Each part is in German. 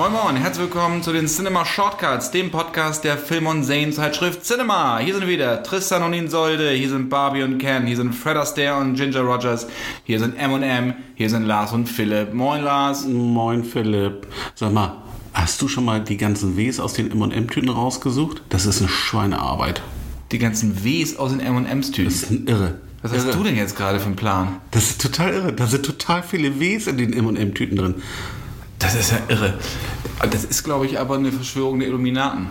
Moin Moin, herzlich willkommen zu den Cinema Shortcuts, dem Podcast der Film- und Serienzeitschrift Cinema. Hier sind wieder Tristan und Insolde, hier sind Barbie und Ken, hier sind Fred Astaire und Ginger Rogers, hier sind M&M, hier sind Lars und Philipp. Moin Lars. Moin Philipp. Sag mal, hast du schon mal die ganzen Ws aus den M&M-Tüten rausgesucht? Das ist eine Schweinearbeit. Die ganzen Ws aus den M&M's-Tüten. Das ist irre. Was hast irre. du denn jetzt gerade für einen Plan? Das ist total irre. Da sind total viele Ws in den M&M-Tüten drin. Das ist ja irre. Das ist, glaube ich, aber eine Verschwörung der Illuminaten.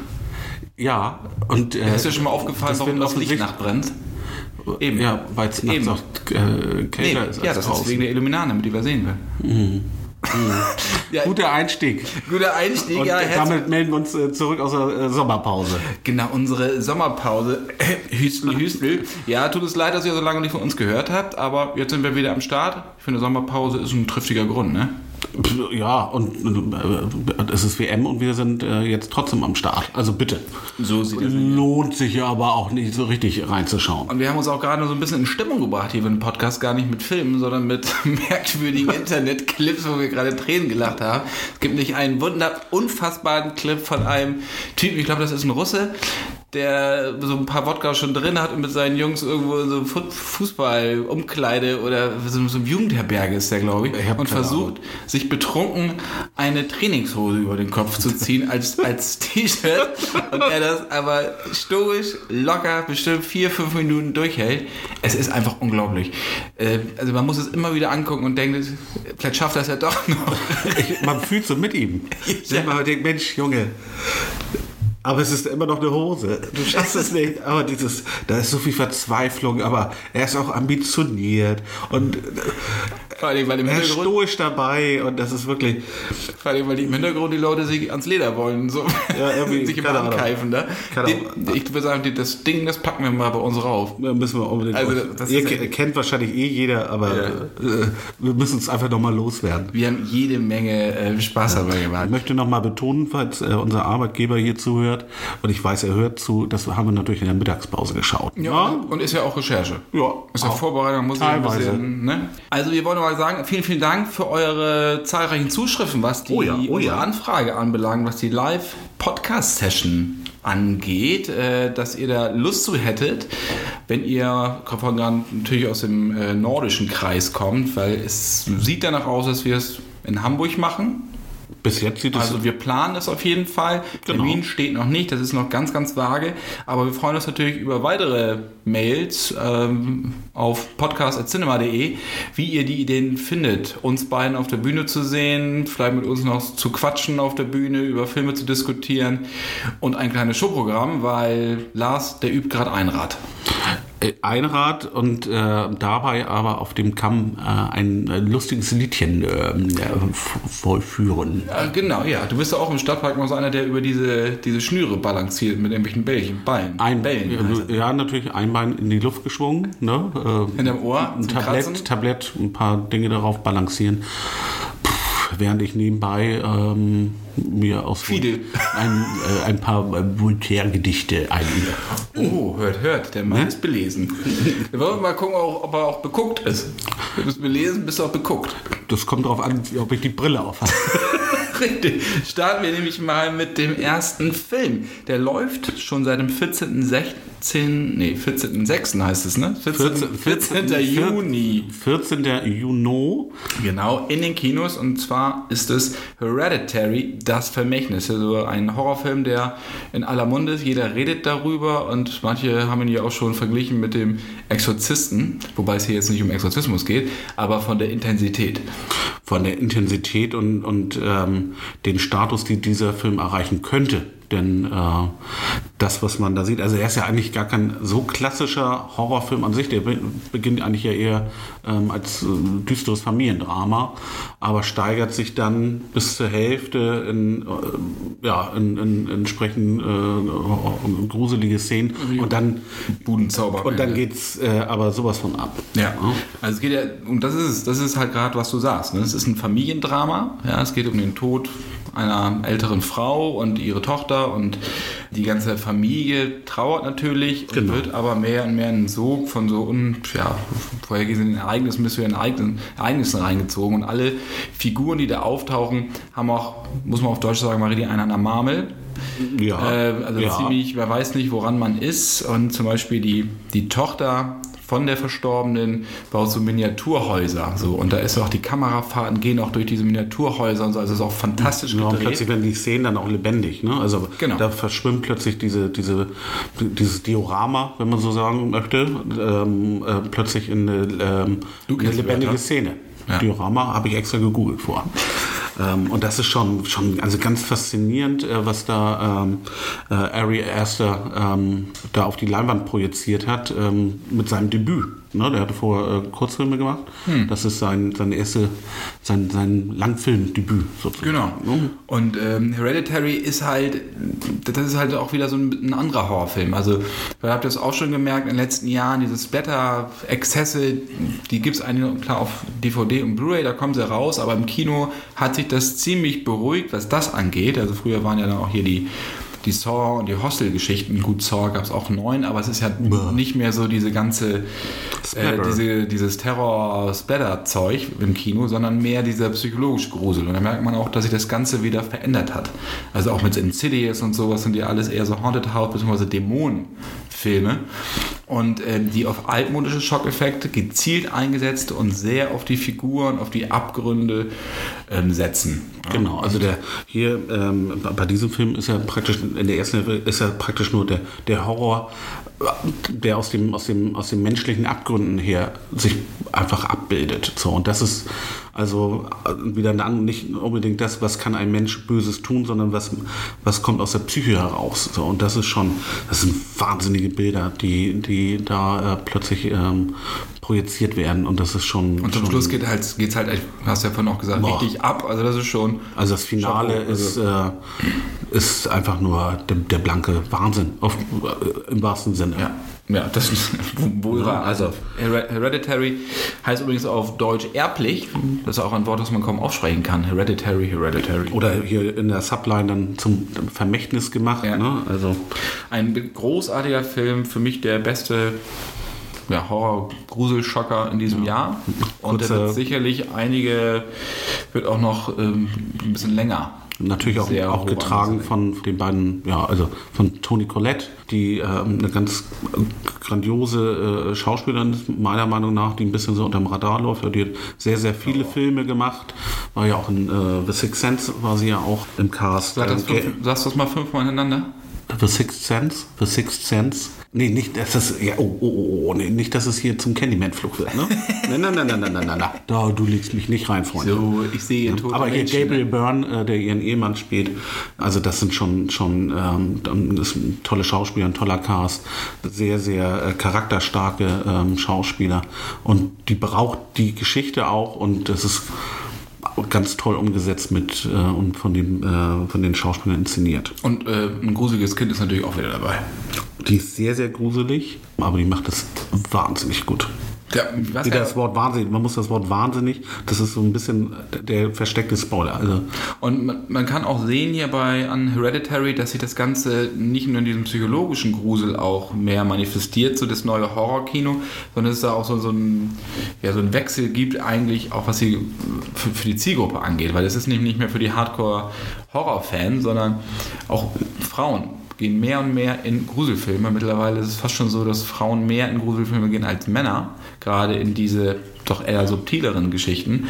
Ja, und... Äh, Ist dir schon mal aufgefallen, das warum das Licht nachtbrennt? Eben. Ja, weil es Eben. auch äh, Nee, kälter ist ja, als das draußen. ist wegen der Illuminaten, damit die wir sehen will. ja, Guter Einstieg. guter Einstieg. Und ja, damit melden wir uns äh, zurück aus der äh, Sommerpause. Genau, unsere Sommerpause. Hüstel, Hüstel. Ja, tut es leid, dass ihr so lange nicht von uns gehört habt, aber jetzt sind wir wieder am Start. Ich finde, Sommerpause ist ein triftiger Grund, ne? Ja, und äh, es ist WM und wir sind äh, jetzt trotzdem am Start. Also bitte. So sieht es Lohnt sich ja aber auch nicht so richtig reinzuschauen. Und wir haben uns auch gerade so ein bisschen in Stimmung gebracht hier für den Podcast, gar nicht mit Filmen, sondern mit merkwürdigen Internetclips, wo wir gerade Tränen gelacht haben. Es gibt nicht einen wunder unfassbaren Clip von einem Typen, ich glaube, das ist ein Russe, der so ein paar Wodka schon drin hat und mit seinen Jungs irgendwo in so Fu- Fußball, Umkleide oder so, so einem Jugendherberge ist der, glaube ich, Ich und versucht, sich betrunken eine Trainingshose über den Kopf zu ziehen als, als T-Shirt und er das aber stoisch, locker, bestimmt vier, fünf Minuten durchhält. Es ist einfach unglaublich. Äh, Also man muss es immer wieder angucken und denkt, vielleicht schafft er es ja doch noch. Man fühlt so mit ihm. Ja. Man denkt, Mensch, Junge. Aber es ist immer noch eine Hose. Du schaffst es nicht. Aber dieses, da ist so viel Verzweiflung, aber er ist auch ambitioniert und äh, Vor allem, weil im er ist stoisch dabei und das ist wirklich. vor allem, weil die im Hintergrund die Leute sich ans Leder wollen, so Ja, irgendwie, sich immer ankeifen. Ne? Den, ich würde sagen, die- das Ding, das packen wir mal bei uns rauf. Da müssen wir unbedingt. Also, das Ihr ja- kennt wahrscheinlich eh jeder, aber Ja. äh, wir müssen es einfach nochmal loswerden. Wir haben jede Menge äh, Spaß dabei Ich gemacht. möchte nochmal betonen, falls äh, unser Arbeitgeber hier zuhört, und ich weiß, er hört zu, das haben wir natürlich in der Mittagspause geschaut. Ja, und ist ja auch Recherche. Ja, Ist ja. Vorbereitung, muss ich ein bisschen, ne? Also wir wollen mal sagen, vielen, vielen Dank für eure zahlreichen Zuschriften, was die Oh ja, oh ja. Anfrage anbelangt, was die Live-Podcast-Session angeht, äh, dass ihr da Lust zu hättet, wenn ihr von natürlich aus dem äh, nordischen Kreis kommt, weil es sieht danach aus, dass wir es in Hamburg machen. Bis jetzt sieht es Also wir planen es auf jeden Fall. Genau. Termin steht noch nicht, das ist noch ganz, ganz vage. Aber wir freuen uns natürlich über weitere Mails ähm, auf podcast.cinema.de, wie ihr die Ideen findet, uns beiden auf der Bühne zu sehen, vielleicht mit uns noch zu quatschen auf der Bühne, über Filme zu diskutieren und ein kleines Showprogramm, weil Lars, der übt gerade Einrad. Äh, Einrad und äh, dabei aber auf dem Kamm äh, ein äh, lustiges Liedchen äh, äh, vollführen. Äh, genau, ja. Du bist ja auch im Stadtpark noch so einer, der über diese, diese Schnüre balanciert mit irgendwelchen Bällchen, Ballen. Ein, Bällen. ja, ja, natürlich ein Bein in die Luft geschwungen, ne? Hinterm Ohr ein? Tablett, Tablett, ein paar Dinge darauf balancieren. Während ich nebenbei ähm, mir aus Fiedel. ein, äh, ein paar äh, Voltaire-Gedichte einübe. Oh, hört, hört, der Mann ist belesen. Wir wollen mal gucken, ob er auch beguckt ist. Du bist belesen, bist auch beguckt. Das kommt darauf an, ob ich die Brille auf habe. Richtig. Starten wir nämlich mal mit dem ersten Film. Der läuft schon seit dem 14.16. Nee, 14.06. heißt es, ne? 14. 14. Juni. 14. Juni. Genau, in den Kinos. Und zwar ist es Hereditary, das Vermächtnis. Also ein Horrorfilm, der in aller Munde ist. Jeder redet darüber und manche haben ihn ja auch schon verglichen mit dem Exorzisten. Wobei es hier jetzt nicht um Exorzismus geht, aber von der Intensität. Von der Intensität und, und ähm, den Status, die dieser Film erreichen könnte. Denn äh, das, was man da sieht. Also er ist ja eigentlich gar kein so klassischer Horrorfilm an sich. Der beginnt eigentlich ja eher ähm, als äh, düsteres Familiendrama, aber steigert sich dann bis zur Hälfte in, äh, ja, in, in, in entsprechend äh, gruselige Szenen und dann Budenzauber. Und dann geht's äh, aber sowas von ab. Ja. Also es geht ja, und das ist das ist halt gerade, was du sagst. Ne? Es ist ein Familiendrama. Ja, es geht um den Tod einer älteren Frau und ihre Tochter und die ganze Familie trauert natürlich und Genau. wird aber mehr und mehr in einen Sog von so un, ja, vorhergesehenen Ereignissen bis zu den Ereignissen, Ereignissen reingezogen und alle Figuren, die da auftauchen, haben auch, muss man auf Deutsch sagen, Marie, die einen an der Marmel. Ja. Äh, also ja. ziemlich, man weiß nicht, woran man ist. Und zum Beispiel die, die Tochter von der Verstorbenen baut so Miniaturhäuser. So. Und da ist auch die Kamerafahrten gehen auch durch diese Miniaturhäuser und so. Also es ist auch fantastisch und gedreht. plötzlich werden die Szenen dann auch lebendig. Ne? Also Genau. da verschwimmt plötzlich diese, diese, dieses Diorama, wenn man so sagen möchte, ähm, äh, plötzlich in eine, ähm, eine lebendige. Szene. Ja. Diorama habe ich extra gegoogelt vor. Ähm, und das ist schon, schon also ganz faszinierend, äh, was da ähm, äh, Ari Aster ähm, da auf die Leinwand projiziert hat ähm, mit seinem Debüt. Ne? Der hatte vorher äh, Kurzfilme gemacht. Hm. Das ist sein, sein erste, sein, sein Langfilmdebüt sozusagen. Genau. Ne? Und ähm, Hereditary ist halt, das ist halt auch wieder so ein, ein anderer Horrorfilm. Also, ihr habt das auch schon gemerkt in den letzten Jahren, diese Splatter-Exzesse, die gibt es eigentlich klar auf DVD und Blu-ray, da kommen sie raus, aber im Kino hat sich das ziemlich beruhigt, was das angeht. Also früher waren ja dann auch hier die die Saw und die Hostel-Geschichten. Gut, Saw gab es auch neun, aber es ist ja nicht mehr so diese ganze, äh, diese, dieses Terror-Splatter-Zeug im Kino, sondern mehr dieser psychologische Grusel. Und da merkt man auch, dass sich das Ganze wieder verändert hat. Also auch mit Insidious und sowas sind ja alles eher so Haunted House bzw. Dämonenfilme. Und äh, die auf altmodische Schockeffekte gezielt eingesetzt und sehr auf die Figuren, auf die Abgründe ähm, setzen. Genau, also der hier ähm, bei diesem Film ist ja praktisch in der ersten Hälfte ist ja praktisch nur der, der Horror, der aus dem, aus dem, aus den menschlichen Abgründen her sich einfach abbildet. So, und das ist also äh, wieder nicht unbedingt das, was kann ein Mensch Böses tun, sondern was, was kommt aus der Psyche heraus. So, und das ist schon, das sind wahnsinnige Bilder, die, die da äh, plötzlich ähm, projiziert werden. Und das ist schon. Und zum schon, Schluss geht halt, geht's halt, hast du ja vorhin auch gesagt, Boah. richtig ab. Also das ist schon. Also das Finale Chapeau, ist, äh, ist einfach nur der, der blanke Wahnsinn, auf, äh, im wahrsten Sinne. Ja, ja, das ist wohl wahr. Also Her- Hereditary heißt übrigens auf Deutsch erblich. Das ist auch ein Wort, das man kaum aussprechen kann. Hereditary, Hereditary. Oder hier in der Subline dann zum Vermächtnis gemacht. Ja. Ne? Also Ein großartiger Film, für mich der beste ja, Horror-Gruselschocker in diesem Jahr. Und der Kurze- wird sicherlich einige, wird auch noch ähm, ein bisschen länger. Natürlich auch, auch getragen von den beiden, ja, also von Toni Collette, die ähm, eine ganz grandiose äh, Schauspielerin ist, meiner Meinung nach, die ein bisschen so unterm Radar läuft. Die hat sehr, sehr viele Filme gemacht. War ja auch in äh, The Sixth Sense, war sie ja auch im Cast. Sag das, Ähm, fünf, sagst du das mal fünfmal hintereinander? The Sixth Sense? The Sixth Sense? Nee, nicht, dass das, ja, oh, oh, oh, oh, nee, nicht, dass es hier zum Candyman-Flug wird, ne? nein, nein, nein, nein, nein, nein, nein, nein. Da, du legst mich nicht rein, Freunde. So, ich sehe ihn tot. Aber hier Gabriel Byrne, äh, der ihren Ehemann spielt, also das sind schon, schon ähm, dann ist ein tolle Schauspieler, ein toller Cast, sehr, sehr äh, charakterstarke ähm, Schauspieler und die braucht die Geschichte auch und das ist ganz toll umgesetzt mit äh, und von, dem, äh, von den Schauspielern inszeniert. Und äh, ein gruseliges Kind ist natürlich auch wieder dabei. Die ist sehr, sehr gruselig, aber die macht das wahnsinnig gut. Ja, ich weiß Wieder gar- das Wort wahnsinnig, man muss das Wort wahnsinnig, das ist so ein bisschen der versteckte Spoiler. Also Und man, man kann auch sehen hier bei an Hereditary, dass sich das Ganze nicht nur in diesem psychologischen Grusel auch mehr manifestiert, so das neue Horrorkino, sondern es da auch so, so, ein, ja, so ein Wechsel gibt eigentlich auch was sie für, für die Zielgruppe angeht, weil es ist nämlich nicht mehr für die Hardcore-Horror-Fans, sondern auch Frauen gehen mehr und mehr in Gruselfilme. Mittlerweile ist es fast schon so, dass Frauen mehr in Gruselfilme gehen als Männer, gerade in diese doch eher subtileren Geschichten.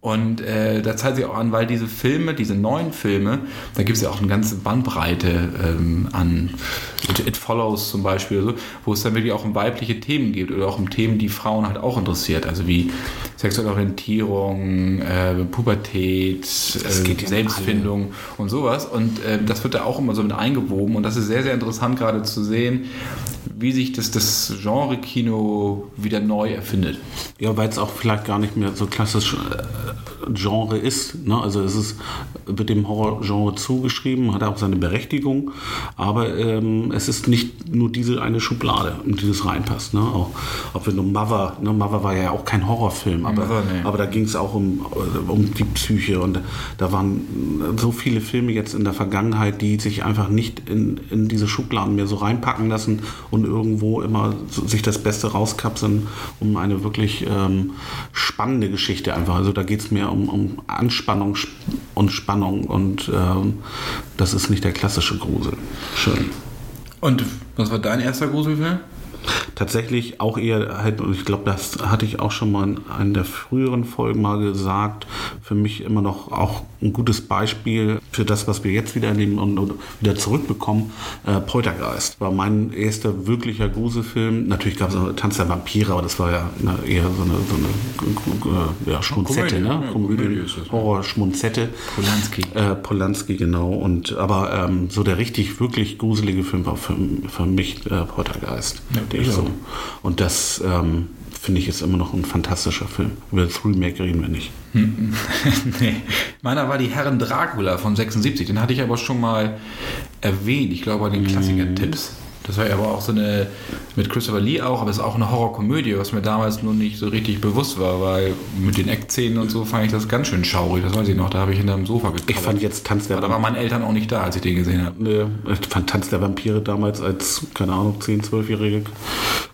Und äh, da zeigt sich auch an, weil diese Filme, diese neuen Filme, da gibt es ja auch eine ganze Bandbreite ähm, an It, It, Follows zum Beispiel, so, wo es dann wirklich auch um weibliche Themen geht oder auch um Themen, die Frauen halt auch interessiert. Also wie sexuelle Orientierung, äh, Pubertät, äh, Selbstfindung und sowas. Und äh, das wird da auch immer so mit eingewoben. Und das ist sehr, sehr interessant gerade zu sehen, wie sich das, das Genre-Kino wieder neu erfindet. Ja, weil es auch vielleicht gar nicht mehr so klassisch äh, Genre ist. Ne? Also es ist wird dem Horror-Genre zugeschrieben, hat auch seine Berechtigung, aber ähm, es ist nicht nur diese eine Schublade, in die das reinpasst. Ne? Auch, auch wenn du Mother, ne? Mother war ja auch kein Horrorfilm, aber, Mother, nee. aber da ging es auch um, um die Psyche und da waren so viele Filme jetzt in der Vergangenheit, die sich einfach nicht in, in diese Schubladen mehr so reinpacken lassen und irgendwo immer sich das Beste rauskapseln, um eine wirklich ähm, spannende Geschichte einfach. Also da geht es mehr um, um Anspannung und Spannung und ähm, das ist nicht der klassische Grusel. Schön. Und was war dein erster Gruselfilm? Tatsächlich auch eher halt, und ich glaube, das hatte ich auch schon mal in einer der früheren Folgen mal gesagt, für mich immer noch auch ein gutes Beispiel für das, was wir jetzt wieder erleben und, und wieder zurückbekommen. Äh, Poltergeist war mein erster wirklicher Gruselfilm. Natürlich gab es noch Tanz der Vampire, aber das war ja na, eher so eine, so eine äh, ja, Schmunzette, ne? Ja, Komödie, Horror-Schmunzette. Polanski. Äh, Polanski, genau. Und, aber ähm, so der richtig, wirklich gruselige Film war für, für mich äh, Poltergeist. Ja, ich so. Und das ähm, finde ich ist immer noch ein fantastischer Film. Über das Remake reden wir nicht. nee. Meiner war die Herren Dracula von 76. Den hatte ich aber schon mal erwähnt. Ich glaube, bei den Klassiker-Tipps. Das war ja aber auch so eine, mit Christopher Lee auch, aber es ist auch eine Horrorkomödie, was mir damals nur nicht so richtig bewusst war, weil mit den Eckzähnen und so fand ich das ganz schön schaurig. Das weiß ich noch, da habe ich hinter dem Sofa gekauft. Ich fand jetzt Tanz der Vampire. Da waren meine Eltern auch nicht da, als ich den gesehen habe. Nee, ich fand Tanz der Vampire damals als, keine Ahnung, 10-, 12-Jährige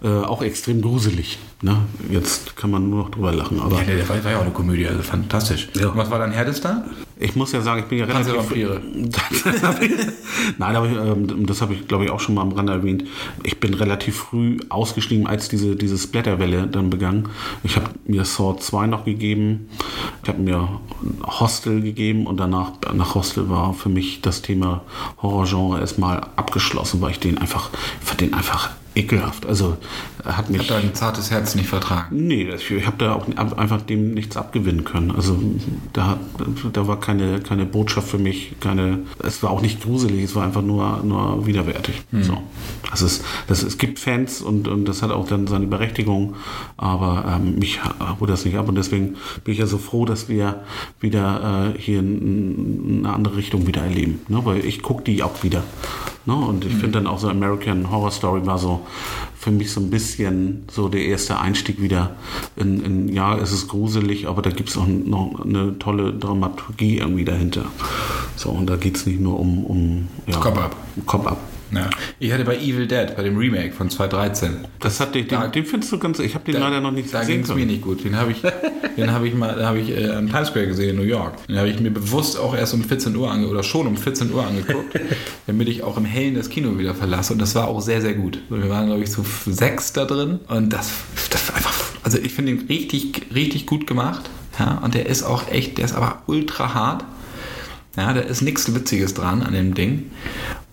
äh, auch extrem gruselig. Ne? Jetzt kann man nur noch drüber lachen. Aber ja, der war, war ja auch eine Komödie, also fantastisch. Ja. Und was war dein härtester? Ich muss ja sagen, ich bin ja relativ... Vampire. Nein, aber ähm, das habe ich, glaube ich, auch schon mal am Rande erwähnt. Ich bin relativ früh ausgestiegen, als diese, diese Splatterwelle dann begann. Ich habe mir Saw 2 noch gegeben. Ich habe mir Hostel gegeben und danach, nach Hostel war für mich das Thema Horrorgenre erstmal abgeschlossen, weil ich den einfach, ich fand den einfach ekelhaft. Also hat mich. Hat dein zartes Herz nicht vertragen? Nee, ich habe da auch einfach dem nichts abgewinnen können. Also da, da war keine, keine Botschaft für mich, keine. Es war auch nicht gruselig, es war einfach nur, nur widerwärtig. Hm. So. Also es, das, es gibt Fans und, und das hat auch dann seine Berechtigung, aber ähm, mich holt das nicht ab und deswegen bin ich ja so froh, dass wir wieder äh, hier in, eine andere Richtung wieder erleben. Ne? Weil ich gucke die auch wieder. Ne? Und ich mhm. finde dann auch so American Horror Story war so für mich so ein bisschen so der erste Einstieg wieder in, in ja, es ist gruselig, aber da gibt es auch noch eine tolle Dramaturgie irgendwie dahinter. So, und da geht es nicht nur um, um ja, Kopf ab. Ja. Ich hatte bei Evil Dead, bei dem Remake von 2013. Das hat den, den findest du ganz, ich habe den da, leider noch nicht da gesehen. Da ging es mir nicht gut. Den habe ich, den habe ich mal, habe ich äh, am Times Square gesehen in New York. Den habe ich mir bewusst auch erst um 14 Uhr ange oder schon um 14 Uhr angeguckt, damit ich auch im Hellen das Kino wieder verlasse. Und das war auch sehr, sehr gut. Wir waren, glaube ich, zu sechs da drin. Und das, das war einfach, also ich finde ihn richtig, richtig gut gemacht. Ja, und der ist auch echt, der ist aber ultra hart. Ja, da ist nichts Witziges dran an dem Ding.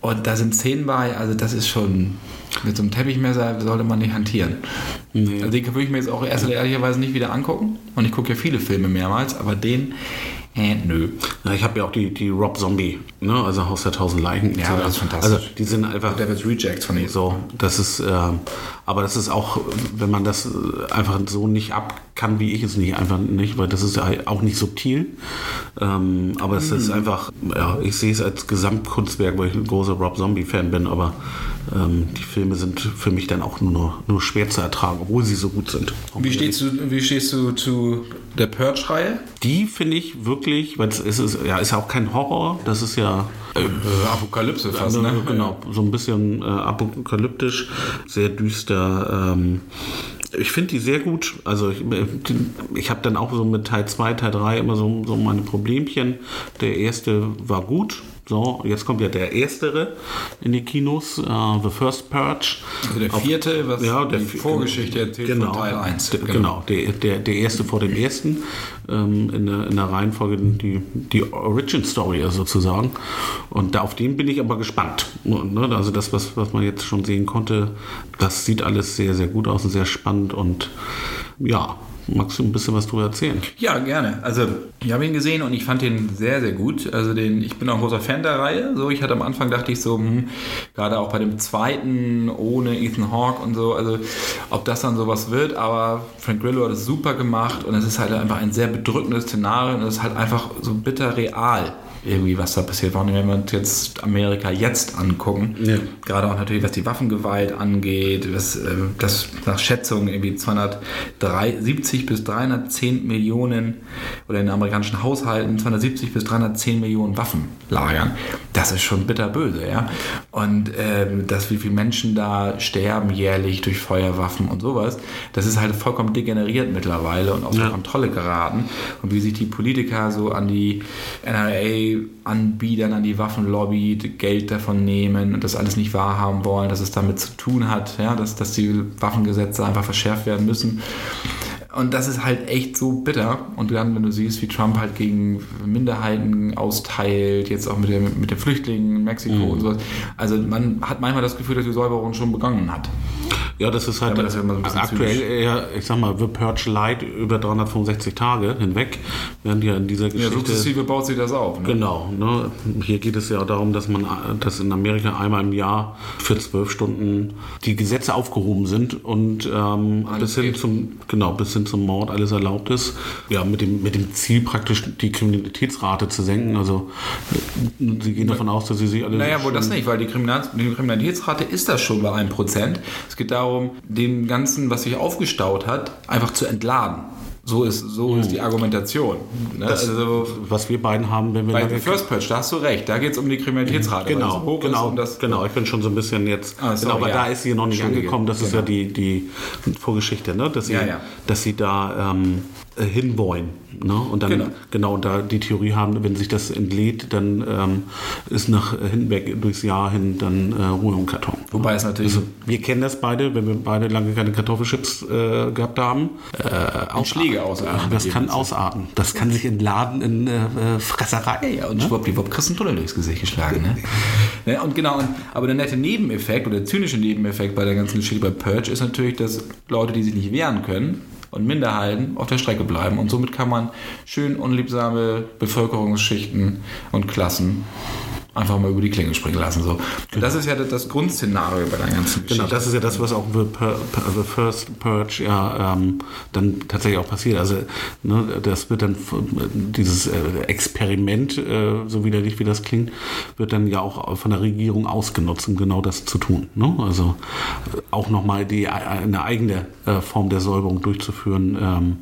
Und da sind Szenen bei, also das ist schon, mit so einem Teppichmesser sollte man nicht hantieren. Nee. Also den würde ich mir jetzt auch erst ehrlicherweise nicht wieder angucken. Und ich gucke ja viele Filme mehrmals, aber den, äh, nö. Ja, ich habe ja auch die, die Rob Zombie, ne? also Haus der Tausend Leichen. Ja, das ist fantastisch. Also die sind einfach... Devil's Rejects von ihm. So, das ist, äh, aber das ist auch, wenn man das einfach so nicht ab kann, wie ich es nicht, einfach nicht, weil das ist ja auch nicht subtil. Ähm, aber es mhm. ist einfach, ja, ich sehe es als Gesamtkunstwerk, weil ich ein großer Rob Zombie-Fan bin, aber ähm, die Filme sind für mich dann auch nur, nur schwer zu ertragen, obwohl sie so gut sind. Wie stehst, du, wie stehst du zu der Purge-Reihe? Die finde ich wirklich, weil es ist, ja, ist ja auch kein Horror, das ist ja äh, Apokalypse fast, ne? Genau, so ein bisschen äh, apokalyptisch, sehr düster. Ähm, ich finde die sehr gut. Also ich, ich habe dann auch so mit Teil 2, Teil 3 immer so, so meine Problemchen. Der erste war gut, So, jetzt kommt ja der erstere in die Kinos, uh, The First Purge. Also der vierte, was ja, der die Vorgeschichte erzählt genau, Teil 1. Der, genau, der, der, der erste vor dem ersten ähm, in, der, in der Reihenfolge die, die Origin Story sozusagen. Und da, auf den bin ich aber gespannt. Ne? Also das, was, was man jetzt schon sehen konnte, das sieht alles sehr, sehr gut aus und sehr spannend und ja, Magst du ein bisschen was darüber erzählen? Ja, gerne. Also, ich habe ihn gesehen und ich fand ihn sehr, sehr gut. Also, den, ich bin auch großer Fan der Reihe. So, ich hatte am Anfang dachte ich so, hm, gerade auch bei dem zweiten ohne Ethan Hawke und so, also ob das dann sowas wird, aber Frank Grillo hat es super gemacht und es ist halt einfach ein sehr bedrückendes Szenario und es ist halt einfach so bitter real irgendwie, was da passiert. Vor allem, wenn wir uns jetzt Amerika jetzt angucken, ja. gerade auch natürlich, was die Waffengewalt angeht, was, äh, das nach Schätzungen irgendwie 270 bis 310 Millionen oder in amerikanischen Haushalten 270 bis 310 Millionen Waffen lagern. Das ist schon bitterböse, ja. Und äh, dass wie viele Menschen da sterben jährlich durch Feuerwaffen und sowas, das ist halt vollkommen degeneriert mittlerweile und außer ja. Kontrolle geraten. Und wie sich die Politiker so an die NRA Anbietern an die Waffenlobby Geld davon nehmen und das alles nicht wahrhaben wollen, dass es damit zu tun hat, ja, dass, dass die Waffengesetze einfach verschärft werden müssen. Und das ist halt echt so bitter. Und dann, wenn du siehst, wie Trump halt gegen Minderheiten austeilt, jetzt auch mit, der, mit den Flüchtlingen in Mexiko mhm. und sowas. Also man hat manchmal das Gefühl, dass die Säuberung schon begonnen hat. Ja, das ist halt ja, das ist so aktuell eher, ich sag mal, The Purge Light über 365 Tage hinweg, während ja in dieser Geschichte... Ja, sukzessive baut sich das auf. Ne? Genau. Ne? Hier geht es ja darum, dass man, dass in Amerika einmal im Jahr für zwölf Stunden die Gesetze aufgehoben sind und ähm, bis hin zum, genau, bis hin zum Mord alles erlaubt ist. Ja, mit dem, mit dem Ziel praktisch die Kriminalitätsrate zu senken. Also sie gehen davon aus, dass sie sich alle... Naja, wohl das nicht, weil die, Kriminalitätsrate ist das schon bei einem Prozent. Es geht darum, darum, dem Ganzen, was sich aufgestaut hat, einfach zu entladen. So ist, so ist die Argumentation. Ne? Das, also, was wir beiden haben, wenn wir. Bei The First Patch, da hast du recht, da geht es um die Kriminalitätsrate. Genau, genau, das, genau. Ich bin schon so ein bisschen jetzt. Ah, sorry, genau, aber ja. da ist sie noch nicht angekommen. Das genau. ist ja genau. die, die Vorgeschichte, ne? dass, sie, ja, ja. dass sie da ähm, hinwollen. Ne? Und dann genau. genau da die Theorie haben, wenn sich das entlädt, dann ähm, ist nach hinweg durchs Jahr hin dann äh, Ruhe im Karton. Wobei es natürlich. Also, wir kennen das beide, wenn wir beide lange keine Kartoffelchips äh, gehabt haben. Äh, Schläge ausarten. Das kann ausarten. Das kann sich entladen in äh, Fresserei. Ja, und ne? schwuppdiwupp kriegst du einen Tunnel durchs Gesicht geschlagen. Ne? ja, und genau, und, aber der nette Nebeneffekt oder der zynische Nebeneffekt bei der ganzen Geschichte bei Purge ist natürlich, dass Leute, die sich nicht wehren können, und Minderheiten auf der Strecke bleiben. Und somit kann man schön unliebsame Bevölkerungsschichten und Klassen einfach mal über die Klinge springen lassen. So. Genau. Das ist ja das Grundszenario bei der ganzen Geschichte. Genau, das ist ja das, was auch The, The First Purge ja ähm, dann tatsächlich auch passiert. Also ne, das wird dann, dieses äh, Experiment, äh, so widerlich wie das klingt, wird dann ja auch von der Regierung ausgenutzt, um genau das zu tun. Ne? Also auch nochmal die, eine eigene äh, Form der Säuberung durchzuführen, ähm,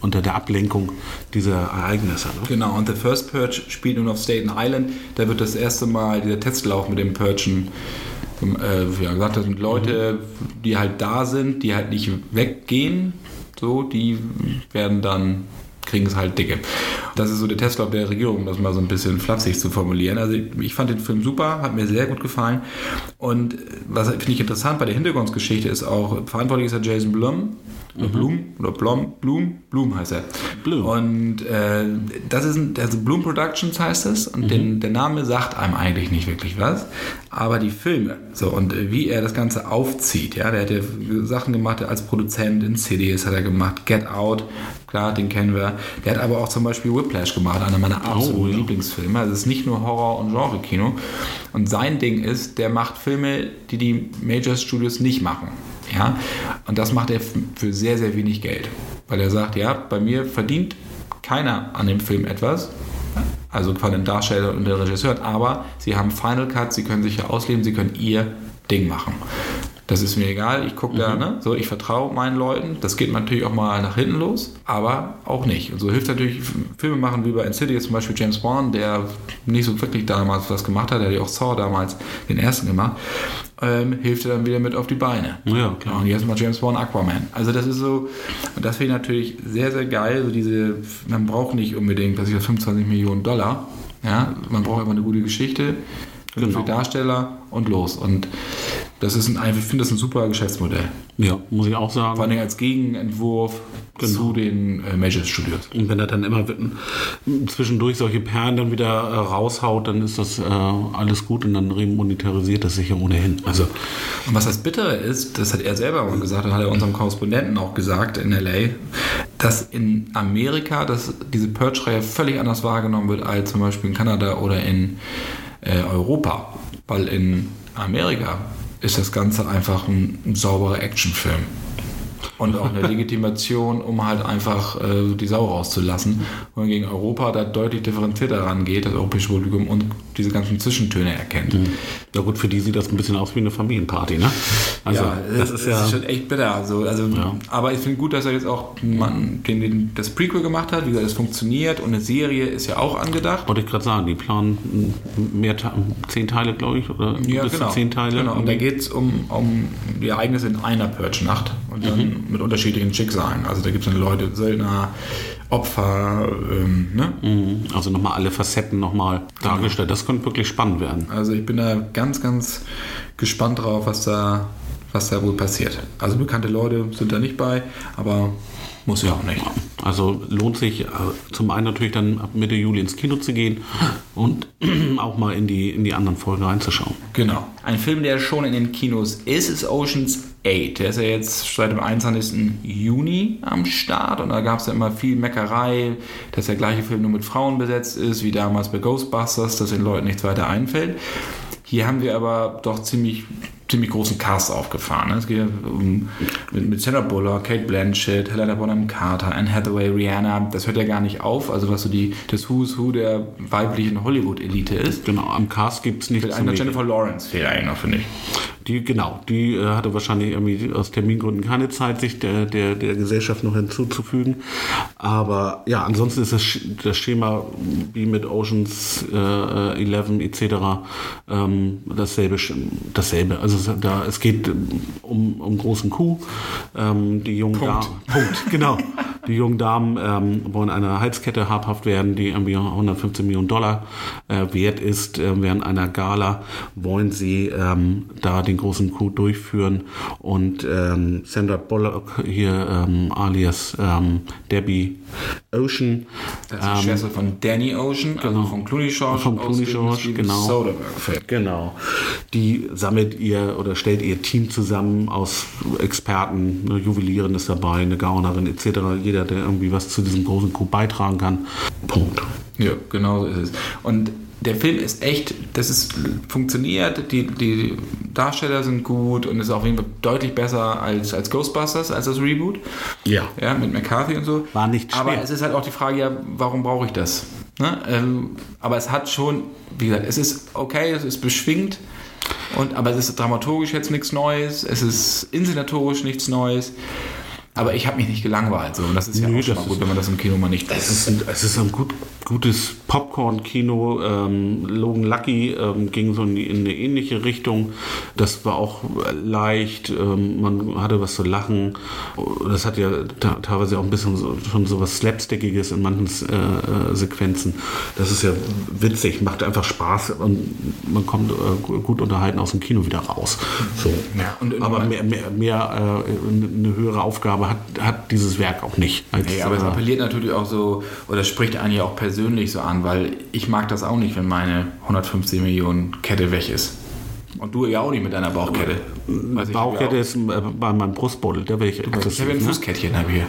unter der Ablenkung dieser Ereignisse. Ne? Genau, und The First Purge spielt nun auf Staten Island. Da wird das erste Mal dieser Testlauf mit dem Purgen äh, ja, gesagt, das sind Leute, mhm. die halt da sind, die halt nicht weggehen, so, die werden dann kriegen es halt dicke. Das ist so der Testlauf der Regierung, um das mal so ein bisschen flapsig zu formulieren. Also ich fand den Film super, hat mir sehr gut gefallen. Und was finde ich interessant bei der Hintergrundgeschichte ist auch, verantwortlich ist ja Jason Blum, Mhm. Blum oder Blom, Blum, Blum heißt er. Blum. Und äh, das ist ein, also Bloom Productions heißt es und mhm. den, der Name sagt einem eigentlich nicht wirklich was, aber die Filme, so und äh, wie er das Ganze aufzieht, ja, der hat ja Sachen gemacht als Produzent in Cities hat er gemacht, Get Out, klar, den kennen wir. Der hat aber auch zum Beispiel Whiplash gemacht, einer meiner oh, absoluten oh, ja. Lieblingsfilme. Also es ist nicht nur Horror- und Genre-Kino. Und sein Ding ist, der macht Filme, die die Major Studios nicht machen. Ja? Und das macht er für sehr, sehr wenig Geld. Weil er sagt, ja, bei mir verdient keiner an dem Film etwas. Also von den Darsteller und der Regisseur, aber sie haben Final Cut, sie können sich ja ausleben, sie können ihr Ding machen. Das ist mir egal, ich gucke mhm. da, ne? So, ich vertraue meinen Leuten. Das geht natürlich auch mal nach hinten los, aber auch nicht. Und so hilft natürlich Filme machen wie bei Insidious zum Beispiel James Bond, der nicht so wirklich damals was gemacht hat, der hat ja auch Saw damals den ersten gemacht, ähm, hilft er dann wieder mit auf die Beine. Ja, klar. Und jetzt mal James Bond Aquaman. Also das ist so, und das finde ich natürlich sehr, sehr geil. So diese, man braucht nicht unbedingt, dass ich 25 Millionen Dollar Ja, man braucht immer eine gute Geschichte, Genau. für Darsteller und los. Und das ist ein, ich finde das ein super Geschäftsmodell. Ja, muss ich auch Vor sagen. allem als Gegenentwurf Genau. zu den äh, Major Studios. Und wenn er dann immer zwischendurch solche Perlen dann wieder äh, raushaut, dann ist das äh, alles gut und dann remonetarisiert das sich ja ohnehin. Also, Und was das Bittere ist, das hat er selber mal gesagt, das hat er unserem Korrespondenten auch gesagt in LA, dass in Amerika dass diese Purge-Reihe völlig anders wahrgenommen wird als zum Beispiel in Kanada oder in äh, Europa. Weil in Amerika ist das Ganze einfach ein, ein sauberer Actionfilm. Und auch eine Legitimation, um halt einfach äh, die Sau rauszulassen. Und gegen Europa da deutlich differenzierter rangeht, das europäische Publikum, und diese ganzen Zwischentöne erkennt. ja gut, für die sieht das ein bisschen aus wie eine Familienparty, ne? Also, ja, das ist ja. schon echt bitter. Also, also, Aber ich finde gut, dass er jetzt auch man, den, den, das Prequel gemacht hat. Wie gesagt, es funktioniert und eine Serie ist ja auch angedacht. Wollte ich gerade sagen, die planen mehr, zehn Teile, glaube ich, oder bis zu zehn Teile. Genau. Und da geht es um, um die Ereignisse in einer Purge-Nacht und dann Mhm. Mit unterschiedlichen Schicksalen. Also da gibt es dann Leute, Söldner, Opfer, ähm, ne? Mhm. Also nochmal alle Facetten nochmal dargestellt. Das könnte wirklich spannend werden. Also ich bin da ganz, ganz gespannt drauf, was da, was da wohl passiert. Also bekannte Leute sind da nicht bei, aber muss ja auch nicht. Also lohnt sich äh, zum einen natürlich dann ab Mitte Juli ins Kino zu gehen und auch mal in die, in die anderen Folgen reinzuschauen. Genau. Ein Film, der schon in den Kinos ist, ist Oceans 8. Der ist ja jetzt seit dem 21. Juni am Start und da gab es ja immer viel Meckerei, dass der gleiche Film nur mit Frauen besetzt ist, wie damals bei Ghostbusters, dass den Leuten nichts weiter einfällt. Hier haben wir aber doch ziemlich, ziemlich großen Cast aufgefahren. ne? Es geht um, mit, mit Sandra Bullock, Kate Blanchett, Helena Bonham Carter, Anne Hathaway, Rihanna. Das hört ja gar nicht auf. Also was so die, das Who's Who der weiblichen Hollywood-Elite ist. Genau, am Cast gibt es nichts Mit einer. Jennifer Lawrence fehlt eigentlich noch, finde ich. Die, genau, die äh, hatte wahrscheinlich irgendwie aus Termingründen keine Zeit, sich der, der, der Gesellschaft noch hinzuzufügen. Aber ja, ansonsten ist das, das Schema wie mit Oceans äh, 11 etc. Ähm, dasselbe, dasselbe. Also es, da, es geht ähm, um, um großen Kuh. Ähm, die jungen Punkt. Damen, Punkt, genau. Die jungen Damen ähm, wollen einer Halskette habhaft werden, die irgendwie 115 Millionen Dollar äh, wert ist. Äh, während einer Gala wollen sie ähm, da den großen Coup durchführen und ähm, Sandra Bullock hier ähm, alias ähm, Debbie Ocean Das ist die Schwester von Danny Ocean, also von Clooney George, Von Clooney George, genau. Soderbergh-Film. Genau. Die sammelt ihr oder stellt ihr Team zusammen aus Experten, eine Juwelierin ist dabei, eine Gaunerin etc. Jeder, der irgendwie was zu diesem großen Coup beitragen kann. Punkt. Ja, genau so ist es. Und der Film ist echt, das ist funktioniert, die, die Darsteller sind gut und ist auf jeden Fall deutlich besser als, als Ghostbusters, als das Reboot. Ja. Ja, mit McCarthy und so. War nicht Aber schwer. es ist halt auch die Frage, ja, warum brauche ich das? Ne? Ähm, aber es hat schon, wie gesagt, es ist okay, es ist beschwingt, und, aber es ist dramaturgisch jetzt nichts Neues, es ist inszenatorisch nichts Neues. Aber ich habe mich nicht gelangweilt. So. Und das ist ja Nö, auch schon mal gut, wenn man das im Kino mal nicht Es ist ein, es ist ein gut, gutes Popcorn-Kino. Ähm, Logan Lucky ähm, ging so in, in eine ähnliche Richtung. Das war auch leicht. Ähm, man hatte was zu lachen. Das hat ja teilweise auch ein bisschen so, schon so was Slapstickiges in manchen äh, äh, Sequenzen. Das ist ja witzig, macht einfach Spaß und man kommt äh, gu- gut unterhalten aus dem Kino wieder raus. So. Ja, Aber mehr, mehr, mehr äh, eine höhere Aufgabe hat, hat dieses Werk auch nicht. Als, Nee, aber es äh, appelliert natürlich auch so, oder spricht eigentlich auch persönlich so an, weil ich mag das auch nicht, wenn meine 150 Millionen Kette weg ist. Und du ja auch nicht mit deiner Bauchkette. Weiß Bauchkette ist äh, bei meinem Brustbeutel, da werde ich auch. Ich habe ein ne? Fußkettchen hab ich hier.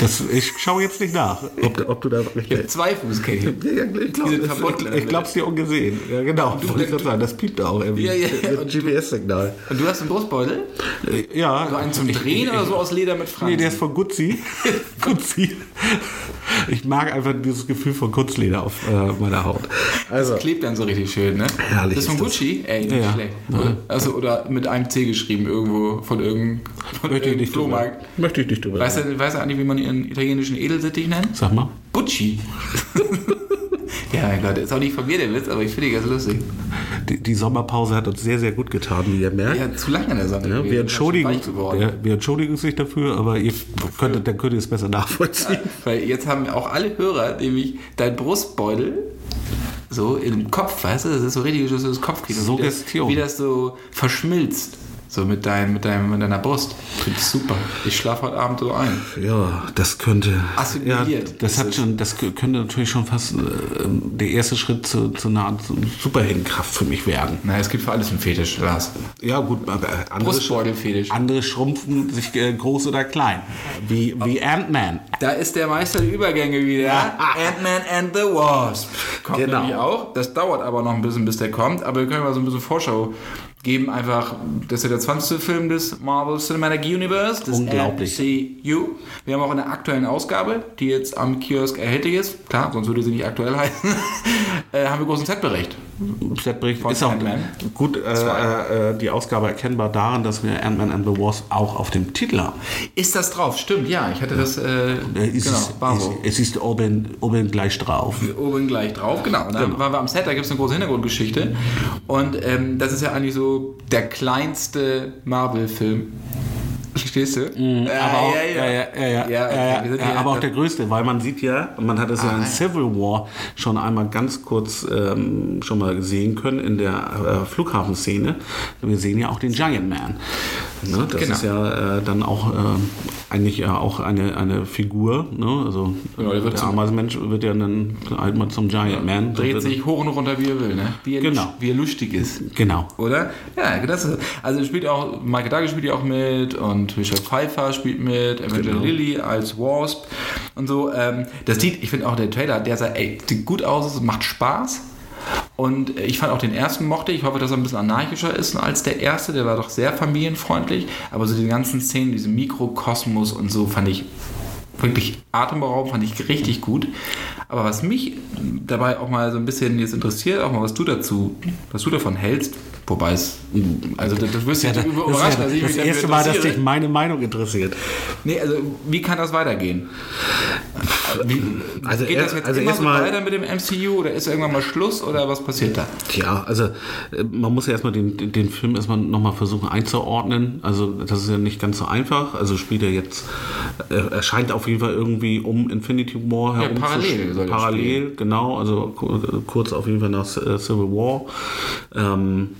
Das, ich schaue jetzt nicht nach, ob, ob du da Ich habe zwei Fußkettchen. Ja, ich glaube ich glaub's dir ungesehen. Ja, genau. Du- ich du- sagen, das piept auch irgendwie. Ja, ja, ja. Mit GPS-Signal. Und du hast einen Brustbeutel? Äh, Ja. So einen zum Drehen oder so aus Leder mit Fransen? Nee, der ist von Guzzi. Guzzi. Ich mag einfach dieses Gefühl von Kurzleder auf äh, meiner Haut. Also, Klebt dann so richtig schön, ne? Herrlich Das ist von ist das. Gucci? Ey, nicht Ja. schlecht. Oder, also, oder mit einem C geschrieben irgendwo von irgendeinem von möchte ich nicht drüber. Flohmarkt. Möchte ich nicht drüber. Weißt du, weißt du eigentlich, wie man ihren italienischen Edelsittich nennt? Sag mal. Gucci. ja, mein Gott, ist auch nicht von mir der Witz, aber ich finde die ganz lustig. Die, die Sommerpause hat uns sehr, sehr gut getan, wie ihr merkt. Ja, zu lange in der Sonne. Ja, wir, entschuldigen, ja, wir entschuldigen uns nicht dafür, aber ihr könntet, dann könnt ihr es besser nachvollziehen. Weil jetzt haben auch alle Hörer nämlich dein Brustbeutel so im Kopf, weißt du? Das ist so richtig so das Kopfkino. Suggestion. Wie das, wie das so verschmilzt. So mit, dein, mit, deinem, mit deiner Brust. Finde ich super. Ich schlafe heute Abend so ein. Ja, das könnte. Ja, Assimiliert das ist hat schon, das könnte natürlich schon fast äh, der erste Schritt zu, zu einer Art Superheldenkraft für mich werden. Naja, es gibt für alles einen Fetisch, Lars. Ja, gut, aber andere, Brustbeutelfetisch. andere schrumpfen sich äh, groß oder klein. Wie, wie Ant-Man. Da ist der Meister der Übergänge wieder. Ant-Man and the Wasp. Kommt Genau. nämlich auch. Das dauert aber noch ein bisschen, bis der kommt. Aber wir können mal so ein bisschen Vorschau geben. Einfach, das ist der 20. Film des Marvel Cinematic Universe. Des Unglaublich. MCU. Wir haben auch in der aktuellen Ausgabe, die jetzt am Kiosk erhältlich ist. Klar, sonst würde sie nicht aktuell heißen. äh, haben wir großen Setbericht. Setbericht Von ist auch Ant-Man. gut äh, äh, die Ausgabe erkennbar daran, dass wir Ant-Man and the Wasp auch auf dem Titel haben. Ist das drauf? Stimmt, ja. Ich hatte das, äh, Äh, es, genau, ist, war es, so. es ist oben, oben gleich drauf. oben gleich drauf, genau. Und dann waren wir am Set, da gibt es eine große Hintergrundgeschichte. Und ähm, das ist ja eigentlich so der kleinste Marvel-Film. Verstehst du? Mhm, aber auch, ja, ja, ja, ja, ja, okay, ja, wir sind ja, hier- aber auch der größte, weil man sieht ja, man hat es ja Ah, in ja. Civil War schon einmal ganz kurz ähm, schon mal sehen können in der äh, Flughafenszene. Wir sehen ja auch den Giant Man. Ne? Das Genau. ist ja äh, dann auch äh, eigentlich ja auch eine, eine Figur. Ne? Also Genau, der der Ameisenmensch wird ja dann halt mal zum Giant Man. dreht sich hoch und runter, wie er will, ne? Wie er, Genau. wie er lustig ist. Genau. Oder? Ja, das ist, also spielt auch, Michael Douglas spielt ja auch mit und Richard Pfeiffer spielt mit, Evangeline Genau. Lilly als Wasp und so. Ähm, das sieht, ich finde auch der Trailer, der sah, ey, sieht gut aus, macht Spaß. Und ich fand auch den ersten mochte. Ich hoffe, dass er ein bisschen anarchischer ist als der erste. Der war doch sehr familienfreundlich. Aber so die ganzen Szenen, diese Mikrokosmos und so fand ich wirklich atemberaubend, fand ich richtig gut. Aber was mich dabei auch mal so ein bisschen jetzt interessiert, auch mal was du dazu, was du davon hältst, wobei es, also das, das wirst du ja, Das, überrascht, dass ist ich ja mich das dafür erste Mal, dass dich meine Meinung interessiert. Nee, also wie kann das weitergehen? Wie, Also geht das er- jetzt also immer so weiter mit dem MCU oder ist irgendwann mal Schluss oder was passiert da? Ja, also äh, man muss ja erstmal den, den- Film erstmal nochmal versuchen einzuordnen. Also das ist ja nicht ganz so einfach. Also spielt er jetzt, er erscheint auf jeden Fall irgendwie um Infinity War herum. parallel zu- soll Parallel, genau. Also ku- kurz auf jeden Fall nach äh, Civil War. Ähm,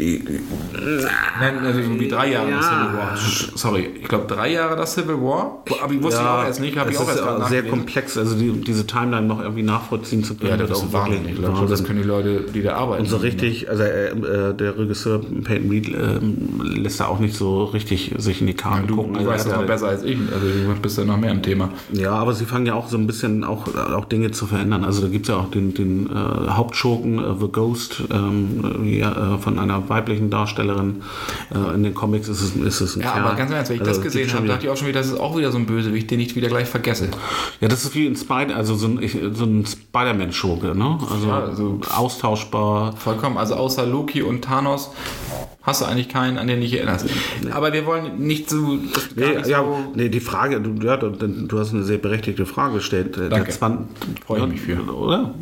Nein, also so wie drei Jahre Ja. nach Civil War. Sorry, ich glaube drei Jahre nach Civil War. Aber ich wusste ich auch erst nicht, habe ich auch ist erst auch sehr komplex, also die, diese Timeline noch irgendwie nachvollziehen zu können. Ja, das ist Wahnsinn. Ich glaube, das können die Leute, die da arbeiten. Und so richtig, also äh, äh, der Regisseur Peyton Reed äh, lässt da auch nicht so richtig sich in die Karten Du, gucken. du Also weißt er das noch ja- besser als ich. Also du bist ja noch mehr im Thema. Ja, aber sie fangen ja auch so ein bisschen auch, auch Dinge zu verändern. Also da gibt es ja auch den, den äh, Hauptschurken, äh, The Ghost, ähm, hier, äh, von einer weiblichen Darstellerin. Äh, in den Comics ist es, ist es ein Ja, Kerl. aber ganz Ernst, wenn ich Also, das es gesehen habe, dachte ich auch schon wieder, das ist auch wieder so ein Bösewicht, den ich wieder gleich vergesse. Ja, das ist wie in Spider, also so ein, ich- so ein Spider-Man-Schurke, ne? Also, Ja, also- austauschbar. Vollkommen. Also außer Loki und Thanos hast du eigentlich keinen, an den dich erinnerst. Aber wir wollen nicht so. Nee, nicht ja, so nee, die Frage, du, ja, du, hast eine sehr berechtigte Frage gestellt. Der Danke. Zwan- Freu ich mich für. Oder?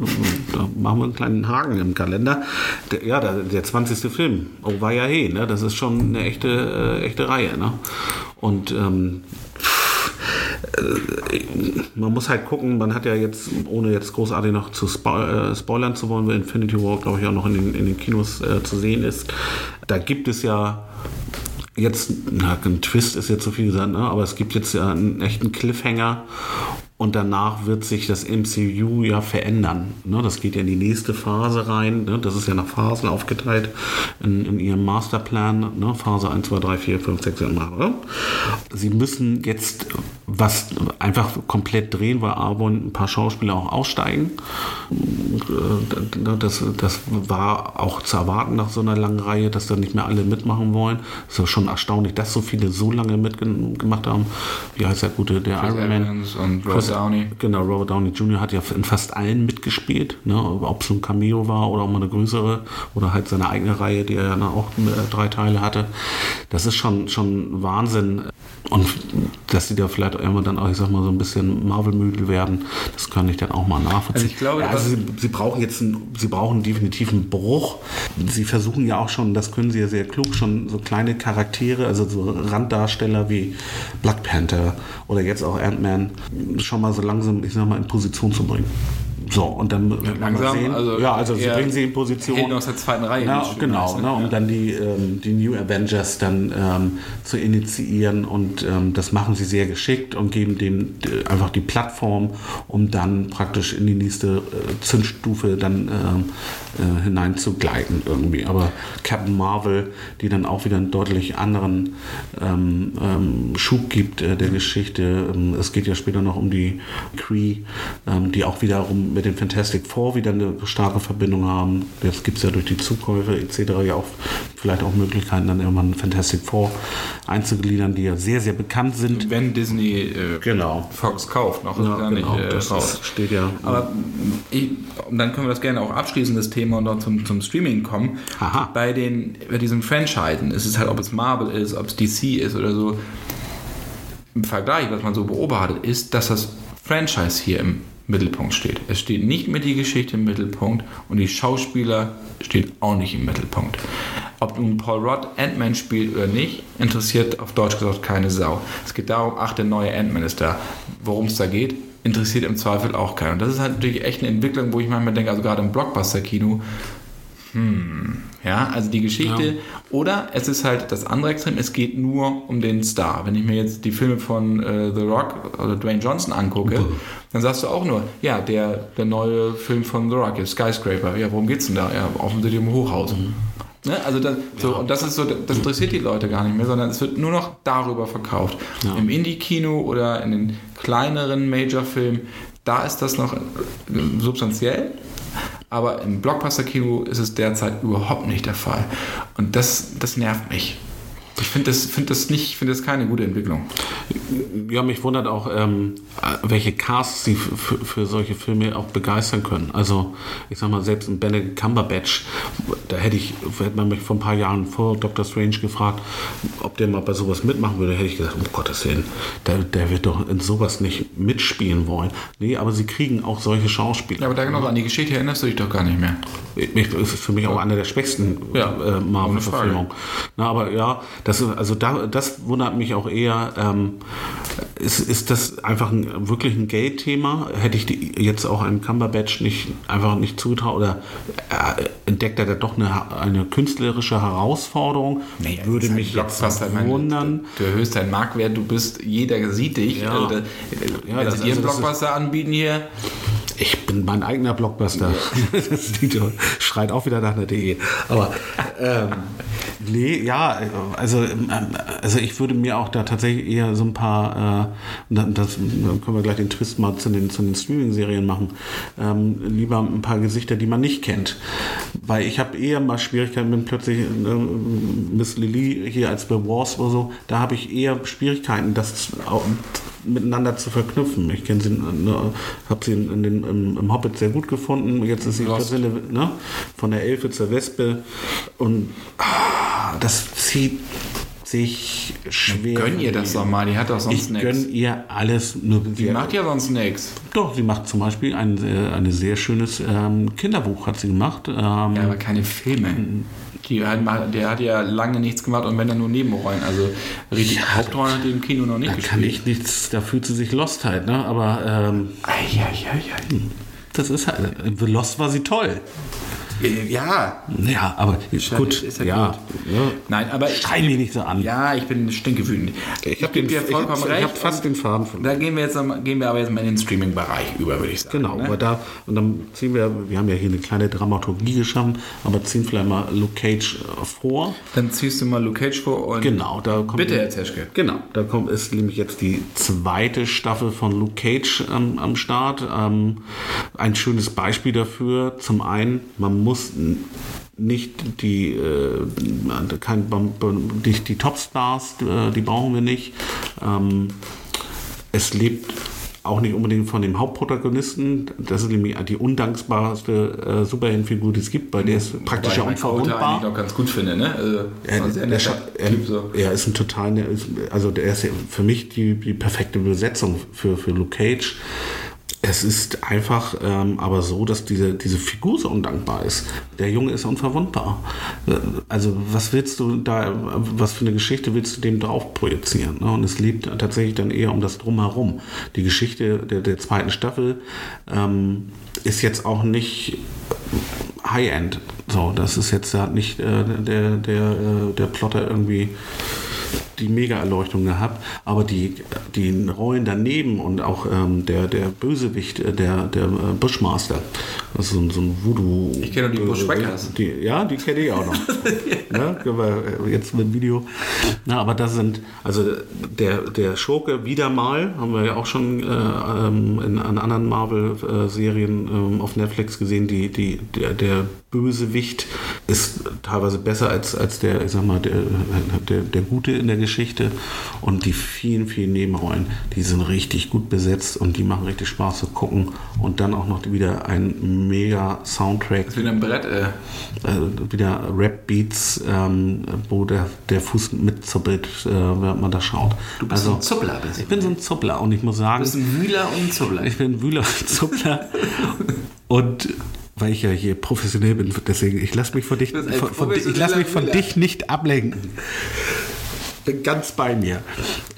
Da machen wir einen kleinen Haken im Kalender. Der, ja, der, der 20. Film. Oh, war ja hey, ne? Das ist schon eine echte, äh, echte Reihe, ne? Und ähm, äh, man muss halt gucken, man hat ja jetzt, ohne jetzt großartig noch zu spo äh, spoilern zu wollen, weil Infinity War, glaube ich, auch noch in den, in den Kinos äh, zu sehen ist. Da gibt es ja jetzt, na, ein Twist ist jetzt zu viel gesagt, ne? aber es gibt jetzt ja einen echten Cliffhanger und danach wird sich das MCU ja verändern. Ne? Das geht ja in die nächste Phase rein. Ne? Das ist ja nach Phasen aufgeteilt in, in ihrem Masterplan. Ne? Phase 1, 2, 3, 4, 5, 6, 7, 8. Ne? Sie müssen jetzt was einfach komplett drehen, weil A wollen ein paar Schauspieler auch aussteigen. Äh, Das, das war auch zu erwarten nach so einer langen Reihe, dass da nicht mehr alle mitmachen wollen. Es ist schon erstaunlich, dass so viele so lange mitgemacht haben. Wie heißt der gute, der Chris Iron Man? Evans und Robert Downey. Genau, Robert Downey Jr. hat ja in fast allen mitgespielt. Ne? Ob es ein Cameo war oder auch mal eine größere oder halt seine eigene Reihe, die er ja auch äh, drei Teile hatte. Das ist schon, schon Wahnsinn. Und dass die da vielleicht irgendwann dann auch, ich sag mal, so ein bisschen Marvel-müde werden, das kann ich dann auch mal nachvollziehen. Also ich glaube, ja, also sie, sie brauchen jetzt einen, sie brauchen definitiv einen Bruch. Sie versuchen ja auch schon, das können sie ja sehr klug, schon so kleine Charaktere, also so Randdarsteller wie Black Panther oder jetzt auch Ant-Man, schon mal so langsam, ich sag mal, in Position zu bringen. So, und dann wird man mal langsam, sehen. also ja, also sie bringen sie in Position. Aus der zweiten Reihe, schön genau, ne? ne, um Ja. dann die, ähm, die New Avengers dann ähm, zu initiieren und ähm, das machen sie sehr geschickt und geben dem äh, einfach die Plattform, um dann praktisch in die nächste äh, Zündstufe dann ähm, äh, hinein zu gleiten irgendwie. Aber Captain Marvel, die dann auch wieder einen deutlich anderen ähm, ähm, Schub gibt äh, der Geschichte. Es geht ja später noch um die Kree, ähm, die auch wiederum mit den Fantastic Four wieder eine starke Verbindung haben. Jetzt gibt es ja durch die Zukäufe etc. ja auch vielleicht auch Möglichkeiten, dann irgendwann Fantastic Four einzugliedern, die ja sehr, sehr bekannt sind. Wenn Disney äh, Genau. Fox kauft, noch ist Ja, gar genau, nicht äh, das raus. steht ja. Aber ich, dann können wir das gerne auch abschließen, das Thema, und dann zum, zum Streaming kommen. Aha. Bei, den, bei diesen Franchisen, ist es halt, ob es Marvel ist, ob es DC ist oder so, im Vergleich, was man so beobachtet, ist, dass das Franchise hier im Mittelpunkt steht. Es steht nicht mehr die Geschichte im Mittelpunkt und die Schauspieler stehen auch nicht im Mittelpunkt. Ob nun Paul Rudd Ant-Man spielt oder nicht, interessiert auf Deutsch gesagt keine Sau. Es geht darum, ach, der neue Ant-Man ist da. Worum es da geht, interessiert im Zweifel auch keinen. Und das ist halt natürlich echt eine Entwicklung, wo ich manchmal denke, also gerade im Blockbuster-Kino, ja, also die Geschichte. Ja. Oder es ist halt das andere Extrem, es geht nur um den Star. Wenn ich mir jetzt die Filme von äh, The Rock oder Dwayne Johnson angucke, dann sagst du auch nur, ja, der, der neue Film von The Rock, jetzt Skyscraper, ja, worum geht's denn da? Ja, offensichtlich um Hochhaus. Ne? Also das, so, und das ist so, das interessiert die Leute gar nicht mehr, sondern es wird nur noch darüber verkauft. Im Indie-Kino oder in den kleineren Major-Filmen, da ist das noch äh, substanziell. Aber im Blockbuster-Kino ist es derzeit überhaupt nicht der Fall. Und das, das nervt mich. Ich finde das, find das nicht, finde das keine gute Entwicklung. Ja, mich wundert auch, ähm, welche Casts sie für solche Filme auch begeistern können. Also, ich sag mal, selbst ein Benedict Cumberbatch, da hätte ich, hätte man mich vor ein paar Jahren vor Doctor Strange gefragt, ob der mal bei sowas mitmachen würde, hätte ich gesagt, um Gottes Willen, der, der wird doch in sowas nicht mitspielen wollen. Nee, aber sie kriegen auch solche Schauspieler. Ja, aber da genau an die Geschichte erinnerst du dich doch gar nicht mehr. Ich, das ist für mich auch eine der schwächsten Ja, äh, ohne Marvel-Verfilmungen. Na, aber ja, das also da, das wundert mich auch eher. Ähm, ist, ist das einfach ein, wirklich ein Gay-Thema? Hätte ich die, jetzt auch einem Cumberbatch nicht einfach nicht zugetraut oder äh, entdeckt er da doch eine, eine künstlerische Herausforderung? Nee, Würde mich jetzt wundern. Du erhöhst deinen Marktwert, du bist, jeder sieht dich. Ja. Also da, Ja, wenn das- sie dir einen also das Blockbuster anbieten hier, Ich bin mein eigener Blockbuster. Das Dieter schreit auch wieder nach einer DE. Aber ähm, nee, ja, also, ähm, also ich würde mir auch da tatsächlich eher so ein paar, äh, das, dann können wir gleich den Twist mal zu den, zu den Streaming-Serien machen, ähm, lieber ein paar Gesichter, die man nicht kennt. Weil ich habe eher mal Schwierigkeiten, wenn plötzlich äh, Miss Lily hier als bei Wars oder so, da habe ich eher Schwierigkeiten, das auch miteinander zu verknüpfen. Ich kenne sie, ne, habe sie in, in den, im, im Hobbit sehr gut gefunden. Jetzt ist sie ne, von der Elfe zur Wespe und ah, das zieht sich schwer. gönn ihr das doch mal, die hat doch sonst Ich nichts. gönn ihr alles. Nur Die macht ja sonst nichts. doch, sie macht zum Beispiel ein, äh, ein sehr schönes ähm, Kinderbuch hat sie gemacht. Ähm, Ja, aber keine Filme. Die hat, der hat ja lange nichts gemacht und wenn dann nur Nebenrollen. Also richtig Hauptrollen hat die im Kino noch nicht da kann gespielt. ich nichts, da fühlt sie sich Lost halt, ne? Aber ähm, Eieieiei. das ist halt, Lost war sie toll. Ja. Ja, aber gut, ist ja ja. gut. Nein, aber Schrei mich nicht so an. Ja, ich bin stinkewütend. Ich habe vollkommen ich hab, recht. Ich hab fast den Faden von. Da gehen wir jetzt gehen wir aber jetzt mal in den Streaming-Bereich über, würde ich sagen. Genau, ne? aber da, und dann ziehen wir, wir haben ja hier eine kleine Dramaturgie geschaffen, aber ziehen vielleicht mal Luke Cage äh, vor. Dann ziehst du mal Luke Cage vor und Genau, da kommt. bitte, Herr Zeschke. Genau, da kommt ist nämlich jetzt die zweite Staffel von Luke Cage ähm, am Start. Ähm, ein schönes Beispiel dafür. Zum einen, man muss n- nicht die, äh, kein, die, die Topstars, äh, die brauchen wir nicht. Ähm, es lebt auch nicht unbedingt von dem Hauptprotagonisten. Das ist nämlich die undankbarste äh, Superheldenfigur, die es gibt, weil der ist praktisch ja ich unverwundbar. eigentlich noch ganz gut finde, ne? Also, Er, der, er, so. er ist ein total, ist- also der ist für mich die, die perfekte Besetzung für, für Luke Cage. Es ist einfach ähm, aber so, dass diese, diese Figur so undankbar ist. Der Junge ist unverwundbar. Äh, Also was willst du da, was für eine Geschichte willst du dem drauf projizieren? Ne? Und es lebt tatsächlich dann eher um das Drumherum. Die Geschichte der, der zweiten Staffel ähm, ist jetzt auch nicht High-End. So, das ist jetzt hat nicht äh, der, der, äh, der Plotter irgendwie die Mega-Erleuchtung gehabt, aber die, die Rollen daneben und auch ähm, der, der Bösewicht, äh, der, der äh, Bushmaster, das ist so, ein- so ein Voodoo. Ich kenne die Bushwhackers. Die, ja, die kenne ich auch noch. ne? Können wir äh, jetzt mit dem Video. Na, aber das sind, also der, der Schurke wieder mal, haben wir ja auch schon äh, ähm, in, an anderen Marvel-Serien ähm, auf Netflix gesehen, die, die, der, der Bösewicht ist teilweise besser als, als der, ich sag mal, der, der, der Gute in der Geschichte. Und die vielen, vielen Nebenrollen, die sind richtig gut besetzt und die machen richtig Spaß zu gucken. Und dann auch noch wieder ein mega Soundtrack Das ist wieder ein Brett, äh. äh, wieder Rap-Beats, ähm, wo der, der Fuß mitzuppelt, äh, während man da schaut. Du bist also, so ein Zuppler, bist. Ich bin so ein Zuppler und ich muss sagen, Du bist ein Wühler und ein Zuppler. ich bin Wühler und Zuppler und weil ich ja hier professionell bin, deswegen, ich lasse mich von dich, ein von, von, ich lass mich von dich nicht ablenken. Bin ganz bei mir.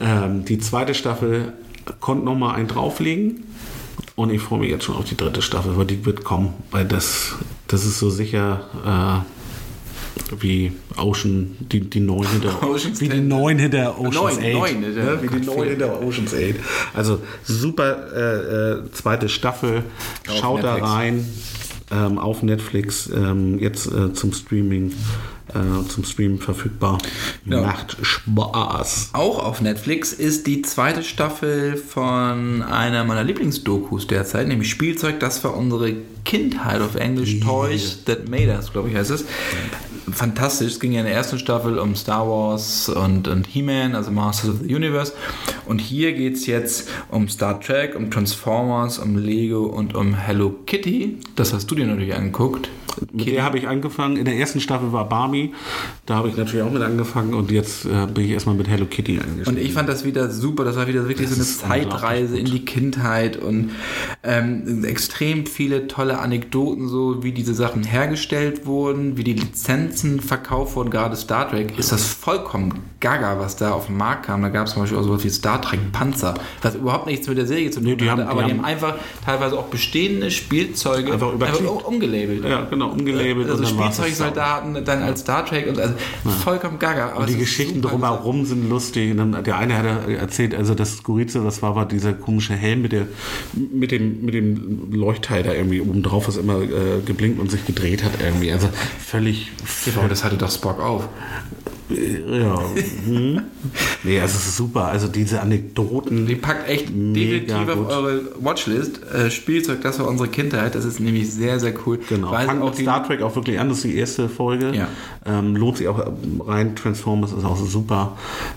Ähm, die zweite Staffel konnte noch mal einen drauflegen und ich freue mich jetzt schon auf die dritte Staffel, weil die wird kommen, weil das, das ist so sicher äh, wie Ocean, die, die neun hinter Ocean's wie die neun hinter Ocean's Neun, Eight. neun hinter- ne? Wie die neun hinter Ocean's Eight. Also super äh, äh, zweite Staffel. Auf Schaut da Netflix. rein ähm, auf Netflix ähm, jetzt äh, zum Streaming äh, zum Streamen verfügbar. Ja. Macht Spaß. Auch auf Netflix ist die zweite Staffel von einer meiner Lieblingsdokus derzeit, nämlich Spielzeug, das war unsere Kindheit auf Englisch, Toys That Made Us, glaube ich, heißt es. Fantastisch, es ging ja in der ersten Staffel um Star Wars und, und He-Man, also Masters of the Universe. Und hier geht es jetzt um Star Trek, um Transformers, um Lego und um Hello Kitty. Das hast du dir natürlich angeguckt. Mit der habe ich angefangen. In der ersten Staffel war Barbie. Da habe ich natürlich auch mit angefangen und jetzt äh, bin ich erstmal mit Hello Kitty eingestiegen. Und ich fand das wieder super. Das war wieder wirklich Das so eine Zeitreise in die Kindheit und ähm, extrem viele tolle Anekdoten, so wie diese Sachen hergestellt wurden, wie die Lizenzen verkauft wurden. Gerade Star Trek ist das vollkommen gaga, was da auf den Markt kam. Da gab es zum Beispiel auch sowas wie Star Trek Panzer, was überhaupt nichts mit der Serie zu tun Nee, die hatte, haben- aber die haben- haben einfach teilweise auch bestehende Spielzeuge Einfach um- umgelabelt. ja, genau, umgelabelt. Also dann Spielzeugsoldaten dann als Star Trek und also vollkommen gaga. Aber Und die Geschichten drumherum sind lustig. Dann, der eine hat erzählt, also das Skurrilste, das war, war dieser komische Helm mit, der, mit, dem, mit dem Leuchtteil da irgendwie oben drauf, was immer äh, geblinkt und sich gedreht hat irgendwie. Also völlig, Aber das hatte doch Spock auf. Ja. hm. Nee, also es ist super. Also diese Anekdoten. Die packt echt definitiv gut. auf eure Watchlist. Äh, Spielzeug, das war unsere Kindheit. Das ist nämlich sehr, sehr cool. Genau, Weil fangt auch Star Trek auch wirklich an, das ist die erste Folge. Ja. Ähm, lohnt sich auch ähm, rein, Transformers ist auch super.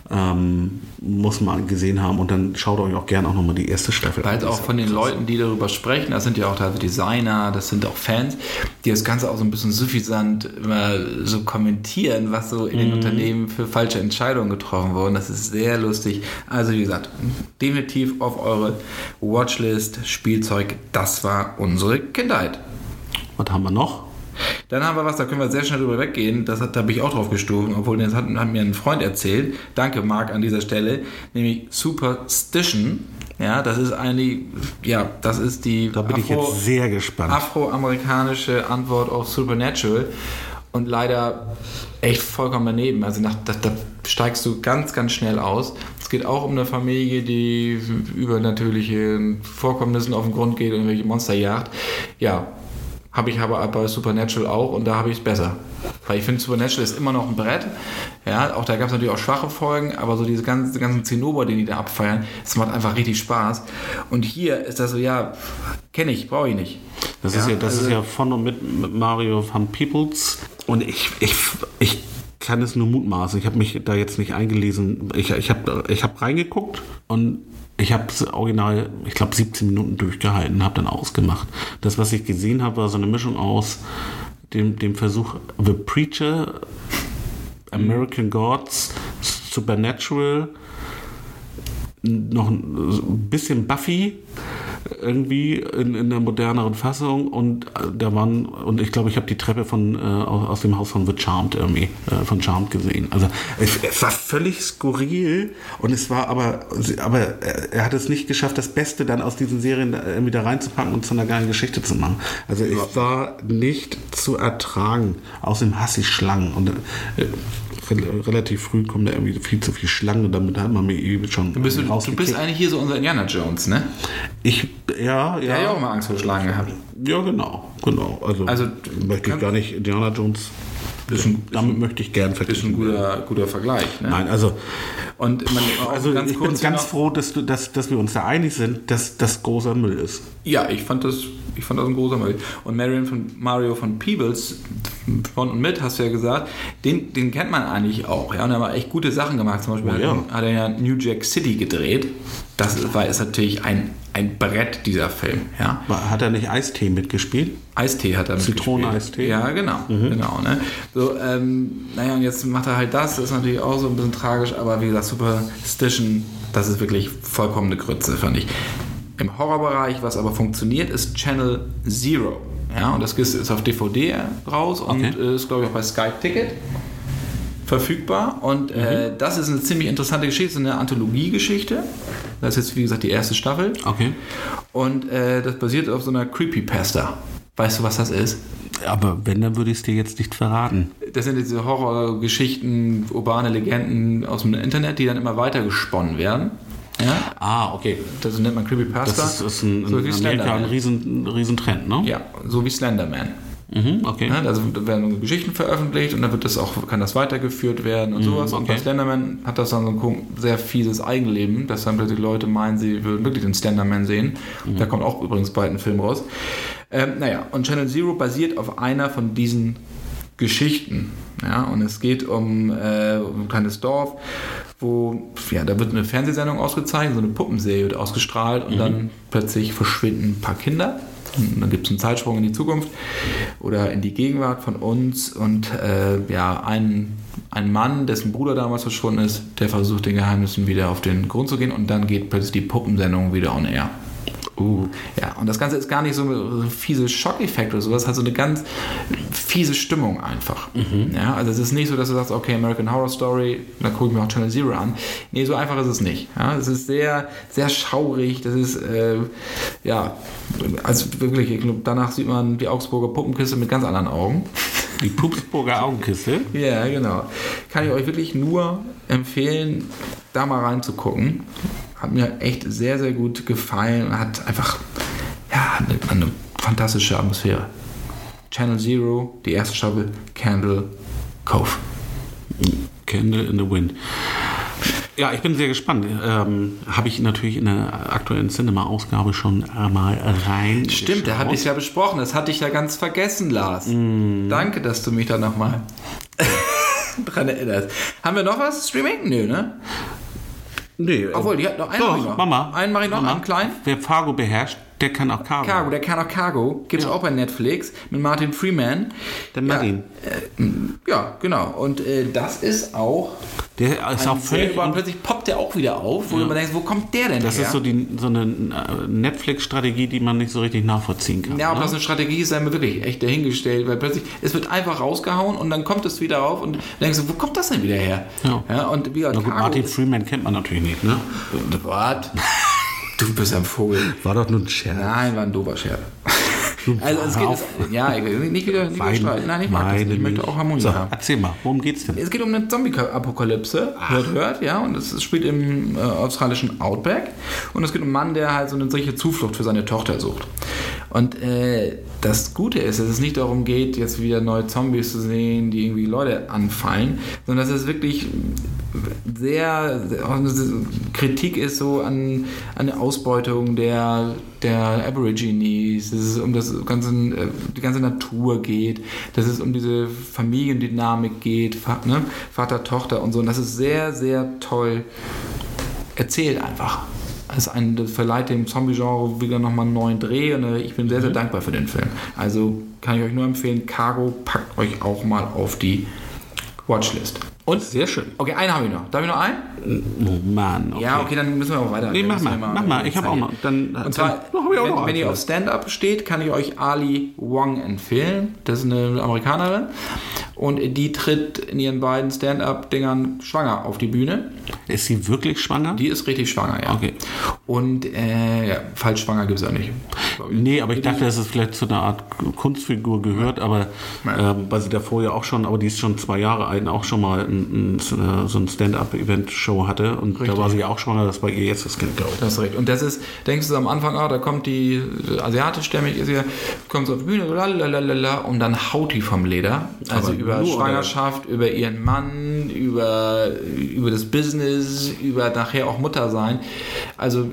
Ähm, muss man gesehen haben und dann schaut euch auch gerne auch nochmal die erste Staffel Weil auch von den Leuten, die darüber sprechen, das sind ja auch teilweise Designer, das sind auch Fans, die das Ganze auch so ein bisschen suffisant immer so kommentieren, was so in den Mhm. Unternehmen für falsche Entscheidungen getroffen wurden. Das ist sehr lustig. Also wie gesagt, definitiv auf eure Watchlist Spielzeug, das war unsere Kindheit. Was haben wir noch? Dann haben wir was, da können wir sehr schnell drüber weggehen. Das hat, da bin ich auch drauf gestoßen, obwohl das hat, hat mir ein Freund erzählt. Danke, Marc, an dieser Stelle. Nämlich Superstition. Ja, das ist eigentlich, ja, das ist die Da bin ich Afro- jetzt sehr gespannt. afroamerikanische Antwort auf Supernatural. Und leider echt vollkommen daneben. Also nach, da, da steigst du ganz, ganz schnell aus. Es geht auch um eine Familie, die übernatürliche Vorkommnissen auf den Grund geht und irgendwelche Monster jagt. Ja, habe ich aber bei Supernatural auch und da habe ich es besser. Weil ich finde, Supernatural ist immer noch ein Brett. Ja, auch da gab es natürlich auch schwache Folgen, aber so diese ganzen, ganzen Zinnober, die die da abfeiern, das macht einfach richtig Spaß. Und hier ist das so, ja, kenne ich, brauche ich nicht. Das, ist, ja, das also- ist ja von und mit, mit Mario van Peoples. Und ich, ich, ich kann es nur mutmaßen. Ich habe mich da jetzt nicht eingelesen. Ich, ich habe ich hab reingeguckt und ich habe es original, ich glaube, 17 Minuten durchgehalten, habe dann ausgemacht. Das, was ich gesehen habe, war so eine Mischung aus dem, dem Versuch The Preacher, American Gods, Supernatural, noch ein bisschen Buffy irgendwie in, in der moderneren Fassung und äh, der Mann und ich glaube, ich habe die Treppe von äh, aus, dem Haus von The Charmed irgendwie äh, von Charmed gesehen. Also es, es war völlig skurril und es war aber aber er, hat es nicht geschafft, das Beste dann aus diesen Serien da irgendwie da reinzupacken und zu einer geilen Geschichte zu machen. Also es war nicht zu ertragen. Außerdem hasse ich Schlangen und äh, re- relativ früh kommen da irgendwie viel zu viele Schlangen und damit hat man mir irgendwie schon Du bist, du bist eigentlich hier so unser Indiana Jones, ne? Ich, ja, ja. Der hat ja auch mal Angst vor Schlangen gehabt. Ja, genau, genau. Also, Also, möchte ich gar nicht Indiana Jones. damit möchte ich gern Ist ein vergleichen. guter, guter Vergleich. Ne? Nein, also, Und man, also ganz ich bin ganz froh, dass, du, dass, dass wir uns da einig sind, dass das großer Müll ist. Ja, ich fand das, ich fand das ein großer Müll. Und Marion von Mario von Peebles, von und mit, hast du ja gesagt, den, den kennt man eigentlich auch. Ja, und er hat echt gute Sachen gemacht. Zum Beispiel Oh, hat, ja. hat er ja New Jack City gedreht. Das war, ist natürlich ein, ein Brett, dieser Film. Ja. Hat er nicht Eistee mitgespielt? Eistee hat er Zitroneneistee? Ja, genau. genau ne? So, ähm, naja, und jetzt macht er halt das. Das ist natürlich auch so ein bisschen tragisch, aber wie gesagt, Superstition, das ist wirklich vollkommene Grütze, fand ich. Im Horrorbereich, was aber funktioniert, ist Channel Zero. Ja, und das ist auf DVD raus und Okay. äh, ist, glaube ich, auch bei Skype Ticket verfügbar. Und äh, Mhm. das ist eine ziemlich interessante Geschichte, eine Anthologiegeschichte. Das ist jetzt, wie gesagt, die erste Staffel. Okay. Und äh, das basiert auf so einer Creepypasta. Weißt du, was das ist? Aber wenn, dann würde ich es dir jetzt nicht verraten. Das sind diese Horrorgeschichten, urbane Legenden aus dem Internet, die dann immer weiter gesponnen werden. Ja, Ah, okay. das nennt man Creepypasta. Das ist, ist ein, so in Amerika ein riesen, riesen Trend, ne? Ja, so wie Slenderman. Mhm, okay. Ja, also da werden Geschichten veröffentlicht und dann wird das auch, kann das weitergeführt werden und sowas. Und okay. bei Slenderman hat das dann so ein sehr fieses Eigenleben, dass dann plötzlich Leute meinen, sie würden wirklich den Slenderman sehen. Da kommt auch übrigens bald ein Film raus. Ähm, naja, und Channel Zero basiert auf einer von diesen Geschichten. Ja, und es geht um, äh, um ein kleines Dorf, wo, ja, da wird eine Fernsehsendung ausgezeichnet, so eine Puppenserie wird ausgestrahlt und dann plötzlich verschwinden ein paar Kinder. Und dann gibt es einen Zeitsprung in die Zukunft oder in die Gegenwart von uns und äh, ja, ein, ein Mann, dessen Bruder damals verschwunden ist, der versucht den Geheimnissen wieder auf den Grund zu gehen und dann geht plötzlich die Puppensendung wieder on air. Uh, Ja, und das Ganze ist gar nicht so ein fiese Schockeffekt oder sowas, hat so eine ganz fiese Stimmung einfach. Ja, also es ist nicht so, dass du sagst, okay, American Horror Story, da gucke ich mir auch Channel Zero an. Nee, so einfach ist es nicht. Ja, es ist sehr, sehr schaurig, das ist, äh, ja, also wirklich, ich glaube, danach sieht man die Augsburger Puppenkiste mit ganz anderen Augen. die Pupsburger Augenkiste. Ja, genau. Kann ich euch wirklich nur empfehlen, da mal reinzugucken. Hat mir echt sehr, sehr gut gefallen und hat einfach ja, eine, eine fantastische Atmosphäre. Channel Zero, die erste Staffel, Candle Cove. Candle in the Wind. Ja, ich bin sehr gespannt. Ähm, Habe ich natürlich in der aktuellen Cinema-Ausgabe schon einmal rein. Stimmt, da hatte ich es ja besprochen. Das hatte ich ja ganz vergessen, Lars. Mm. Danke, dass du mich da nochmal dran erinnerst. Haben wir noch was? Streaming? Nö, ne? Nee, Obwohl, die hat noch einen. Doch. Mama. Einen mache ich noch, Mama. einen kleinen. Wer Fargo beherrscht, der kann auch Cargo. Cargo, der kann auch Cargo. Gibt es auch bei Netflix mit Martin Freeman. Der Martin. Ja, äh, ja genau. Und äh, das ist auch. Der ist auch völlig. über- plötzlich poppt der auch wieder auf, wo du immer denkst, wo kommt der denn Das her? ist so, die, so eine äh, Netflix-Strategie, die man nicht so richtig nachvollziehen kann. ja, ob ne? das eine Strategie ist, sei mir wirklich echt dahingestellt, weil plötzlich, es wird einfach rausgehauen und dann kommt es wieder auf und denkst du, wo kommt das denn wieder her? Ja. und wie Na gut, Martin Freeman kennt man natürlich nicht, ne? Was? Du bist ein Vogel. War doch nur ein Scherz. Nein, war ein doofer Scherz. Also es geht, es, ja, nicht wieder, nicht wieder streiten. Nein, ich mag das nicht. Ich möchte auch Harmonie so, haben. Erzähl mal, worum geht's denn? Es geht um eine Zombie-Apokalypse, hört, hört, ja, und es spielt im äh, australischen Outback. Und es geht um einen Mann, der halt so eine solche Zuflucht für seine Tochter sucht. Und äh, das Gute ist, dass es nicht darum geht, jetzt wieder neue Zombies zu sehen, die irgendwie Leute anfallen, sondern dass es wirklich sehr, sehr Kritik ist so an, an der Ausbeutung der, der Aborigines, dass es um das ganze, äh, die ganze Natur geht, dass es um diese Familiendynamik geht, ne? Vater, Tochter und so. Und das ist sehr, sehr toll erzählt einfach. Das, ist ein, das verleiht dem Zombie-Genre wieder nochmal einen neuen Dreh und äh, ich bin sehr, sehr dankbar für den Film. Also kann ich euch nur empfehlen, Cargo packt euch auch mal auf die Watchlist. Und? Sehr schön. Okay, einen habe ich noch. Darf ich noch einen? Oh Mann. Okay. Ja, okay, dann müssen wir auch weiter. Nee, mach wir mal, mach mal. Ich habe auch noch. Dann, Und zwar, dann, ich auch wenn, noch wenn ihr auf. Stand-Up steht, kann ich euch Ali Wong empfehlen. Das ist eine Amerikanerin. Und die tritt in ihren beiden Stand-Up-Dingern schwanger auf die Bühne. Ist sie wirklich schwanger? Die ist richtig schwanger, ja. Okay. Und äh, ja, falsch schwanger gibt es auch nicht. Nee, aber ich dachte, dass es vielleicht zu einer Art Kunstfigur gehört, aber ähm, weil sie davor ja auch schon, aber die ist schon zwei Jahre alt, auch schon mal ein, ein, so ein Stand-Up-Event-Show hatte und da war sie ja auch schwanger, das war ihr jetzt das Kind, glaube ich. Das ist recht. Und das ist, denkst du am Anfang, ah, da kommt die äh, asiatischstämmig, ist ja, kommt so auf die Bühne, lalalala, und dann haut die vom Leder. Also Aber über Schwangerschaft, über ihren Mann, über, über das Business, über nachher auch Mutter sein. Also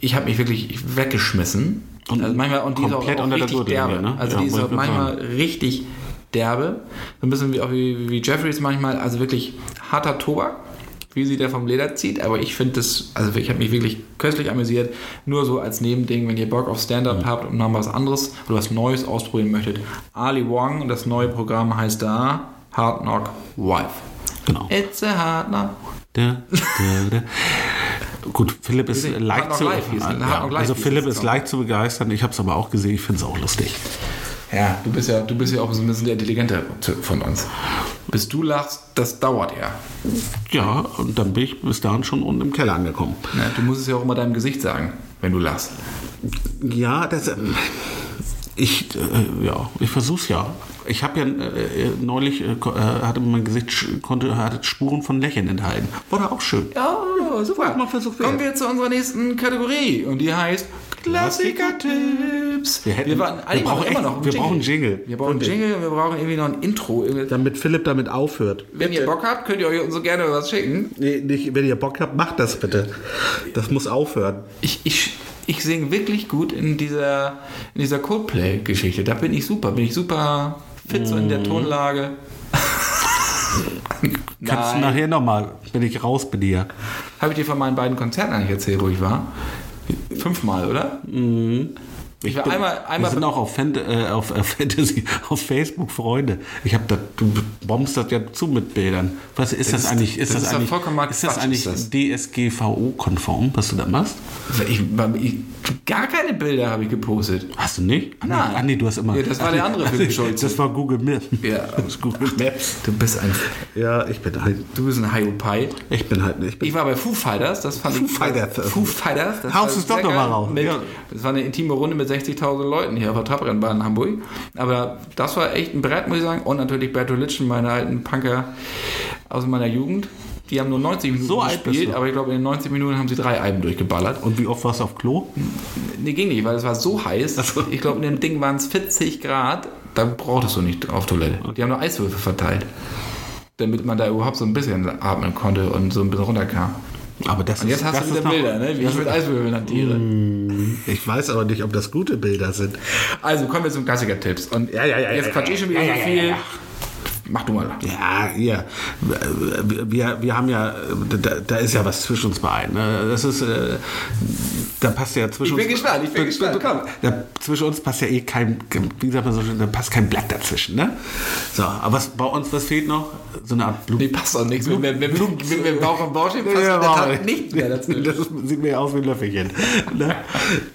ich habe mich wirklich weggeschmissen. Und also manchmal, und die ist auch, komplett auch richtig Gürtellinie, derbe. ne? Also Ja, die ist auch manchmal richtig derbe. So ein bisschen wie, auch wie, wie Jeffries manchmal, also wirklich harter Tobak wie sie der vom Leder zieht, aber ich finde das, also ich habe mich wirklich köstlich amüsiert, nur so als Nebending, wenn ihr Bock auf Stand-Up habt und noch was anderes oder was Neues ausprobieren möchtet. Ali Wong und das neue Programm heißt da Hard Knock Wife. Genau. It's a hard knock. Da, da, da. Gut, Philipp ist leicht zu es. Hard ja, also Philipp ist leicht zu begeistern. Ich habe es aber auch gesehen. Ich finde es auch lustig. Ja, du bist ja, du bist ja auch so ein bisschen der Intelligente von uns. Bis du lachst, das dauert ja. Ja, und dann bin ich bis dahin schon unten im Keller angekommen. Ne, Du musst es ja auch immer deinem Gesicht sagen, wenn du lachst. Ja, das. Ich, äh, ja, ich versuch's ja. Ich habe ja äh, neulich, äh, äh, hatte mein Gesicht, konnte, hatte Spuren von Lächeln enthalten. War da auch schön. Ja, super. Mal Versuch wert. Kommen wir zu unserer nächsten Kategorie und die heißt Klassiker-Tipps. Wir hätten- waren- wir brauchen immer echt- noch einen wir brauchen Jingle. Wir brauchen Wirklich. Jingle und wir brauchen irgendwie noch ein Intro. Damit Philipp damit aufhört. Wenn ihr Bock habt, könnt ihr euch so gerne was schicken. Nee, nicht, wenn ihr Bock habt, macht das bitte. Das muss aufhören. Ich, ich, ich singe wirklich gut in dieser, in dieser Coldplay-Geschichte. Da bin ich super. Bin ich super fit so in der Tonlage. Kannst du nachher nochmal, wenn ich raus bin hier. Habe ich dir von meinen beiden Konzerten eigentlich erzählt, wo ich war? Fünfmal, oder? Ich war bin- einmal, Wir einmal sind auch auf, Fan äh, auf äh, Fantasy, auf Facebook Freunde. Ich habe da, du bombst das ja zu mit Bildern. Was ist das, ist- eigentlich? Ist das das, ist eigentlich? ist das eigentlich das. DSGVO-konform, was du da machst? Ich, ich, gar keine Bilder habe ich gepostet. Hast du nicht? Ah, nee, Nein. Ah, nee, du hast immer. Ja, das war der andere Philipp Scholz. Das war Google Maps. Ja. Das ist Google Maps. Du bist ein, Ja, ich bin halt. du bist ein Hiopai. Ich bin halt. Ich bin, Ich war bei Foo Fighters, das fand Foo ich. Fighters. Foo Fighters. Das Haust es doch sehr noch mal geil. raus. Mit, Ja. Das war eine intime Runde mit 60.000 Leuten hier auf der Trabrennbahn in Hamburg. Aber das war echt ein Brett, muss ich sagen. Und natürlich Berto Litschen, meine alten Punker aus meiner Jugend. Die haben nur 90 Minuten So gespielt, aber ich glaube, in den 90 Minuten haben sie drei Alben durchgeballert. und wie oft warst du auf Klo? Nee, ging nicht, weil es war so heiß. Ich glaube, in dem Ding waren es 40 Grad. Da brauchtest du nicht auf Toilette. Die haben nur Eiswürfel verteilt. Damit man da überhaupt so ein bisschen atmen konnte und so ein bisschen runterkam. Aber das Und jetzt ist, hast das du wieder Bilder, ne? wie ich mit Eiswürfeln hantiere. Ich weiß aber nicht, ob das gute Bilder sind. Also kommen wir zum Klassiker-Tipps. Und Ja, ja, ja, jetzt ja, quatsch ich schon wieder so viel. Mach du mal. Ja, ja. Wir, wir haben ja, da, da ist ja was zwischen uns beiden. ne? Das ist, äh, da passt ja zwischen Ich bin uns. gespannt, ich bin gespannt, komm. Da, zwischen uns passt ja eh kein, wie sagt man so schön, da passt kein Blatt dazwischen, ne? So, aber was, bei uns, was fehlt noch? So eine Art Blut. Nee, passt auch nichts. Wenn wir, wenn wir, wenn wir Bauch und Bauch stehen, passt Ja, in der Tat nichts mehr dazu. Das sieht mir ja aus wie ein Löffelchen. ne?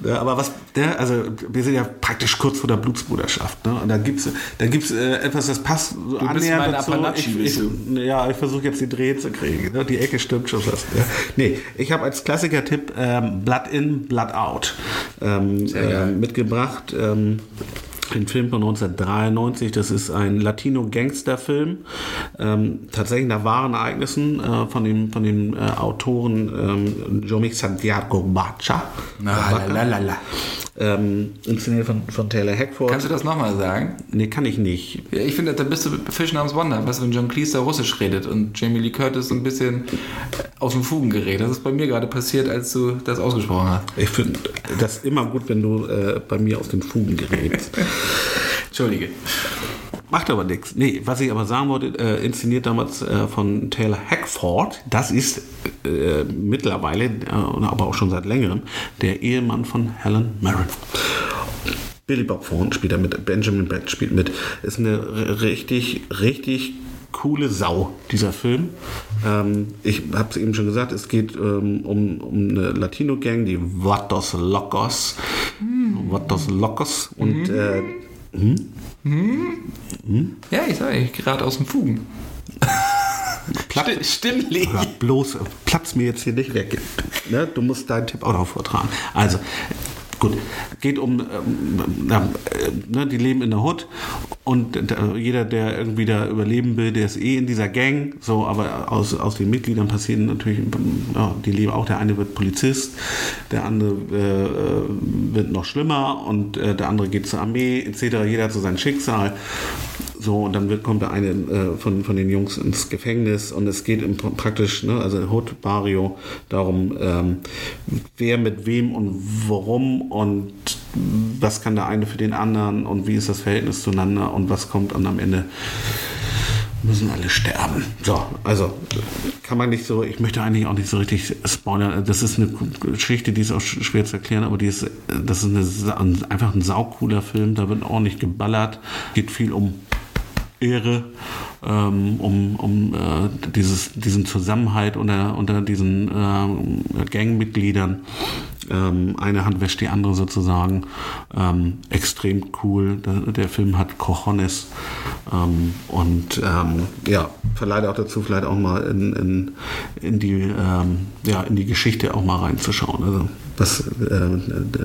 Ja, aber was, ne? also wir sind ja praktisch kurz vor der Blutsbruderschaft. Ne? Und da gibt es da gibt's, äh, etwas, das passt so bist annähernd dazu. Ich, ich, ja, ich versuche jetzt die Dreh zu kriegen. Ne? Die Ecke stimmt schon fast. Ja. Nee, ich habe als Klassiker-Tipp ähm, Blood In, Blood Out ähm, ähm, mitgebracht. Ähm, den Film von 1993, das ist ein Latino-Gangster-Film, ähm, tatsächlich nach wahren Ereignissen äh, von dem, von dem äh, Autoren ähm, Jomi Santiago Bacha. Na, la. Ähm, inszeniert von, von Taylor Hackford. Kannst du das nochmal sagen? nee, kann ich nicht. Ja, ich finde, da bist du Fisch namens Wonder, was wenn John Cleese da Russisch redet und Jamie Lee Curtis so ein bisschen aus dem Fugen gerät. Das ist bei mir gerade passiert, als du das ausgesprochen hast. Ich finde das immer gut, wenn du äh, bei mir aus den Fugen gerätst. Entschuldige. Macht aber nichts. Nee, was ich aber sagen wollte, äh, inszeniert damals äh, von Taylor Hackford, das ist äh, mittlerweile, äh, aber auch schon seit längerem, der Ehemann von Helen Mirren. Billy Bob Thorne spielt da mit, Benjamin Bratt spielt mit. Ist eine richtig, richtig coole Sau, dieser Film. Ähm, ich habe es eben schon gesagt, es geht ähm, um, um eine Latino-Gang, die Vatos Locos. Mm. Vatos Locos. Und mm. äh, hm? Hm? Ja, ich sage, ich gerade aus dem Fugen. Platt, Stimmlich. Bloß, platz mir jetzt hier nicht weg. Ne? Du musst deinen Tipp auch noch vortragen. Also, Gut, geht um, ähm, äh, ne, die leben in der Hut und äh, jeder, der irgendwie da überleben will, der ist eh in dieser Gang, so, aber aus, aus den Mitgliedern passieren natürlich, ja, die leben auch, der eine wird Polizist, der andere äh, wird noch schlimmer und äh, der andere geht zur Armee, etc. Jeder hat so sein Schicksal so, und dann wird, kommt der eine äh, von, von den Jungs ins Gefängnis und es geht im, praktisch, ne, also Hood Barrio, darum, ähm, wer mit wem und warum und was kann der eine für den anderen und wie ist das Verhältnis zueinander und was kommt dann am Ende müssen alle sterben. So, also kann man nicht so, ich möchte eigentlich auch nicht so richtig spoilern. Das ist eine Geschichte, die ist auch schwer zu erklären, aber die ist, das ist eine, einfach ein saucooler Film, da wird ordentlich geballert, geht viel um Ehre, ähm, um, um äh, dieses, diesen Zusammenhalt unter, unter diesen äh, Gangmitgliedern. Ähm, eine Hand wäscht die andere sozusagen. Ähm, extrem cool. Der, der, Film hat Cojones ähm, und ähm, ja, verleiht auch dazu, vielleicht auch mal in, in, in, die, ähm, ja, in die Geschichte auch mal reinzuschauen. Also was äh,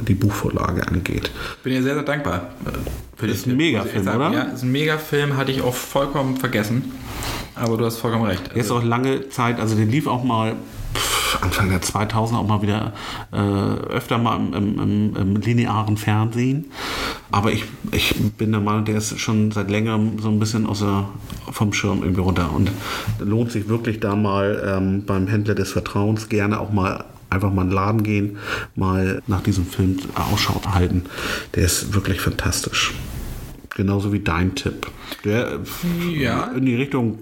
die Buchvorlage angeht. Bin dir sehr, sehr dankbar. Für das ist ein Megafilm, oder? Ja, ist ein Megafilm, hatte ich auch vollkommen vergessen. Aber du hast vollkommen recht. Also, ist auch lange Zeit, also den lief auch mal Anfang der 2000 auch mal wieder äh, öfter mal im, im, im, linearen Fernsehen. Aber ich, ich bin der Meinung, der ist schon seit längerem so ein bisschen außer, vom Schirm irgendwie runter. Und lohnt sich wirklich da mal ähm, beim Händler des Vertrauens gerne auch mal einfach mal in den Laden gehen, mal nach diesem Film Ausschau halten. Der ist wirklich fantastisch. Genauso wie dein Tipp. Der ja. in die Richtung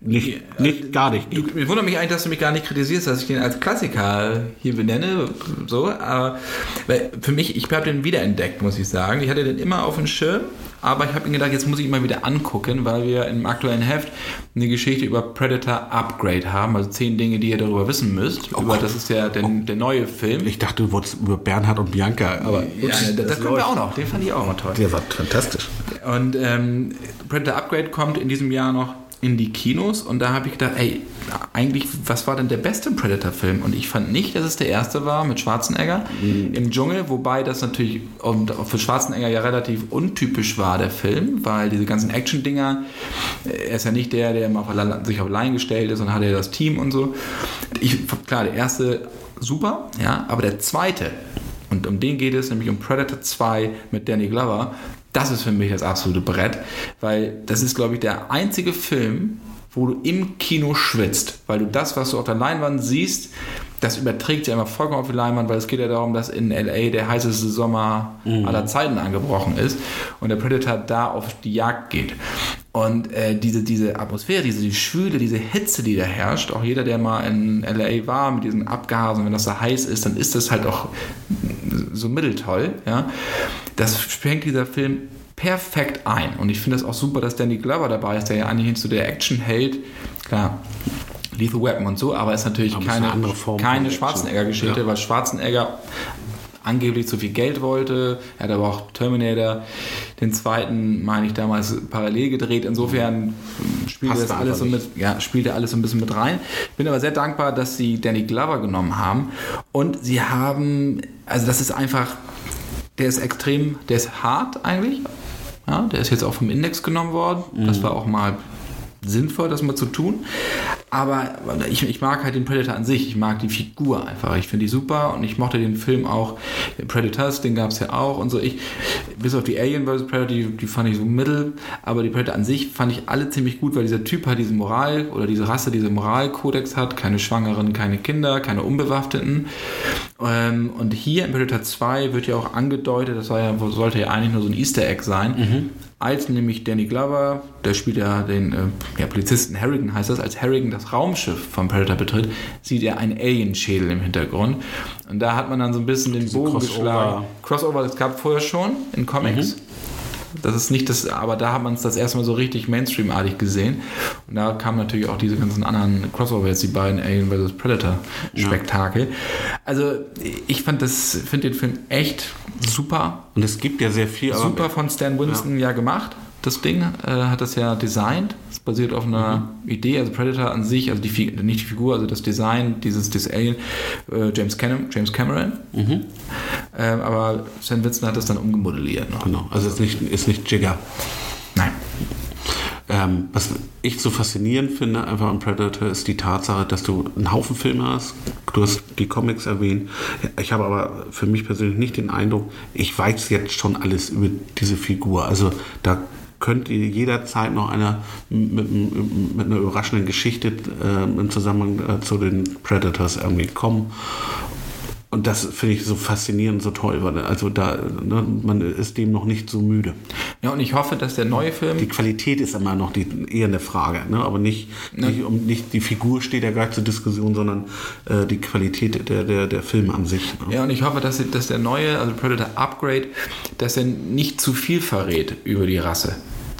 nicht, nicht, gar nicht. Ich, ich wundere mich eigentlich, dass du mich gar nicht kritisierst, dass ich den als Klassiker hier benenne. So, aber weil für mich, ich habe den wiederentdeckt, muss ich sagen. Ich hatte den immer auf dem Schirm, aber ich habe mir gedacht, jetzt muss ich ihn mal wieder angucken, weil wir im aktuellen Heft eine Geschichte über Predator Upgrade haben. Also zehn Dinge, die ihr darüber wissen müsst. Oh über, das ist ja der, der neue Film. Ich dachte, du wolltest über Bernhard und Bianca, aber ja, das, das, das können wir auch noch. Den fand ich auch mal toll. Der war fantastisch. Und ähm, Predator Upgrade kommt in diesem Jahr noch in die Kinos und da habe ich gedacht, ey, eigentlich, was war denn der beste Predator-Film? Und ich fand nicht, dass es der erste war mit Schwarzenegger mhm. im Dschungel, wobei das natürlich und für Schwarzenegger ja relativ untypisch war, der Film, weil diese ganzen Action-Dinger, er ist ja nicht der, der mal auf, sich auf allein gestellt ist und hat ja das Team und so. Ich, klar, der erste super, ja, aber der zweite, und um den geht es, nämlich um Predator 2 mit Danny Glover. Das ist für mich das absolute Brett, weil das ist, glaube ich, der einzige Film, wo du im Kino schwitzt, weil du das, was du auf der Leinwand siehst, das überträgt sich einfach vollkommen auf die Leinwand, weil es geht ja darum, dass in LA der heißeste Sommer mhm. aller Zeiten angebrochen ist und der Predator da auf die Jagd geht. Und äh, diese, diese Atmosphäre, diese die Schwüle, diese Hitze, die da herrscht, auch jeder, der mal in LA war mit diesen Abgasen, wenn das so heiß ist, dann ist das halt auch so mitteltoll. Ja? Das fängt dieser Film perfekt ein. Und ich finde es auch super, dass Danny Glover dabei ist, der ja eigentlich zu der Action-Held, klar, Lethal Weapon und so, aber ist natürlich aber keine, keine Schwarzenegger-Geschichte, ja. weil Schwarzenegger angeblich zu viel Geld wollte. Er hat aber auch Terminator, den zweiten, meine ich, damals parallel gedreht. Insofern spielte das alles so mit, ja, spielte alles so ein bisschen mit rein. Bin aber sehr dankbar, dass sie Danny Glover genommen haben. Und sie haben, also das ist einfach, der ist extrem, der ist hart eigentlich. Ja, der ist jetzt auch vom Index genommen worden. Mhm. Das war auch mal sinnvoll, das mal zu tun. Aber ich, ich mag halt den Predator an sich. Ich mag die Figur einfach. Ich finde die super und ich mochte den Film auch. Predators, den gab es ja auch und so. Ich, bis auf die Alien vs. Predator, die, die fand ich so mittel. Aber die Predator an sich fand ich alle ziemlich gut, weil dieser Typ halt diese Moral oder diese Rasse, diese Moralkodex hat. Keine Schwangeren, keine Kinder, keine Unbewaffneten. Ähm, und hier in Predator 2 wird ja auch angedeutet, das ja, sollte ja eigentlich nur so ein Easter Egg sein. Mhm als nämlich Danny Glover, der spielt ja den äh, ja, Polizisten Harrigan heißt das, als Harrigan das Raumschiff vom Predator betritt, sieht er einen Alien-Schädel im Hintergrund. Und da hat man dann so ein bisschen den Bogen Crossover. geschlagen. Crossover, das gab vorher schon in Comics. Mhm. Das ist nicht das, aber da hat man es das erste Mal so richtig Mainstream-artig gesehen. Und da kamen natürlich auch diese ganzen anderen Crossover, jetzt die beiden Alien vs. Predator-Spektakel. Ja. Also ich fand das, finde den Film echt super. Und es gibt ja sehr viel. Super von Stan Winston ja, ja gemacht das Ding, äh, hat das ja designt. Es basiert auf einer mhm. Idee, also Predator an sich, also die, nicht die Figur, also das Design dieses, dieses Alien, äh, James, Cam James Cameron. Mhm. Äh, aber Sam Winston hat das dann umgemodelliert. Noch. Genau, also ist nicht, ist nicht Jigger. Nein. Ähm, was ich so faszinierend finde einfach am Predator ist die Tatsache, dass du einen Haufen Filme hast. Du hast die Comics erwähnt. Ich habe aber für mich persönlich nicht den Eindruck, ich weiß jetzt schon alles über diese Figur. Also da könnte jederzeit noch einer mit, mit einer überraschenden Geschichte äh, im Zusammenhang äh, zu den Predators irgendwie kommen. Und das finde ich so faszinierend, so toll. Weil, also da, ne, man ist dem noch nicht so müde. Ja, und ich hoffe, dass der neue Film. Die Qualität ist immer noch die, eher eine Frage, ne? aber nicht, ne. nicht, um, nicht die Figur steht ja gar nicht zur Diskussion, sondern äh, die Qualität der, der, der Filme an sich. Ne? Ja, und ich hoffe, dass, dass der neue, also Predator Upgrade, dass er nicht zu viel verrät über die Rasse.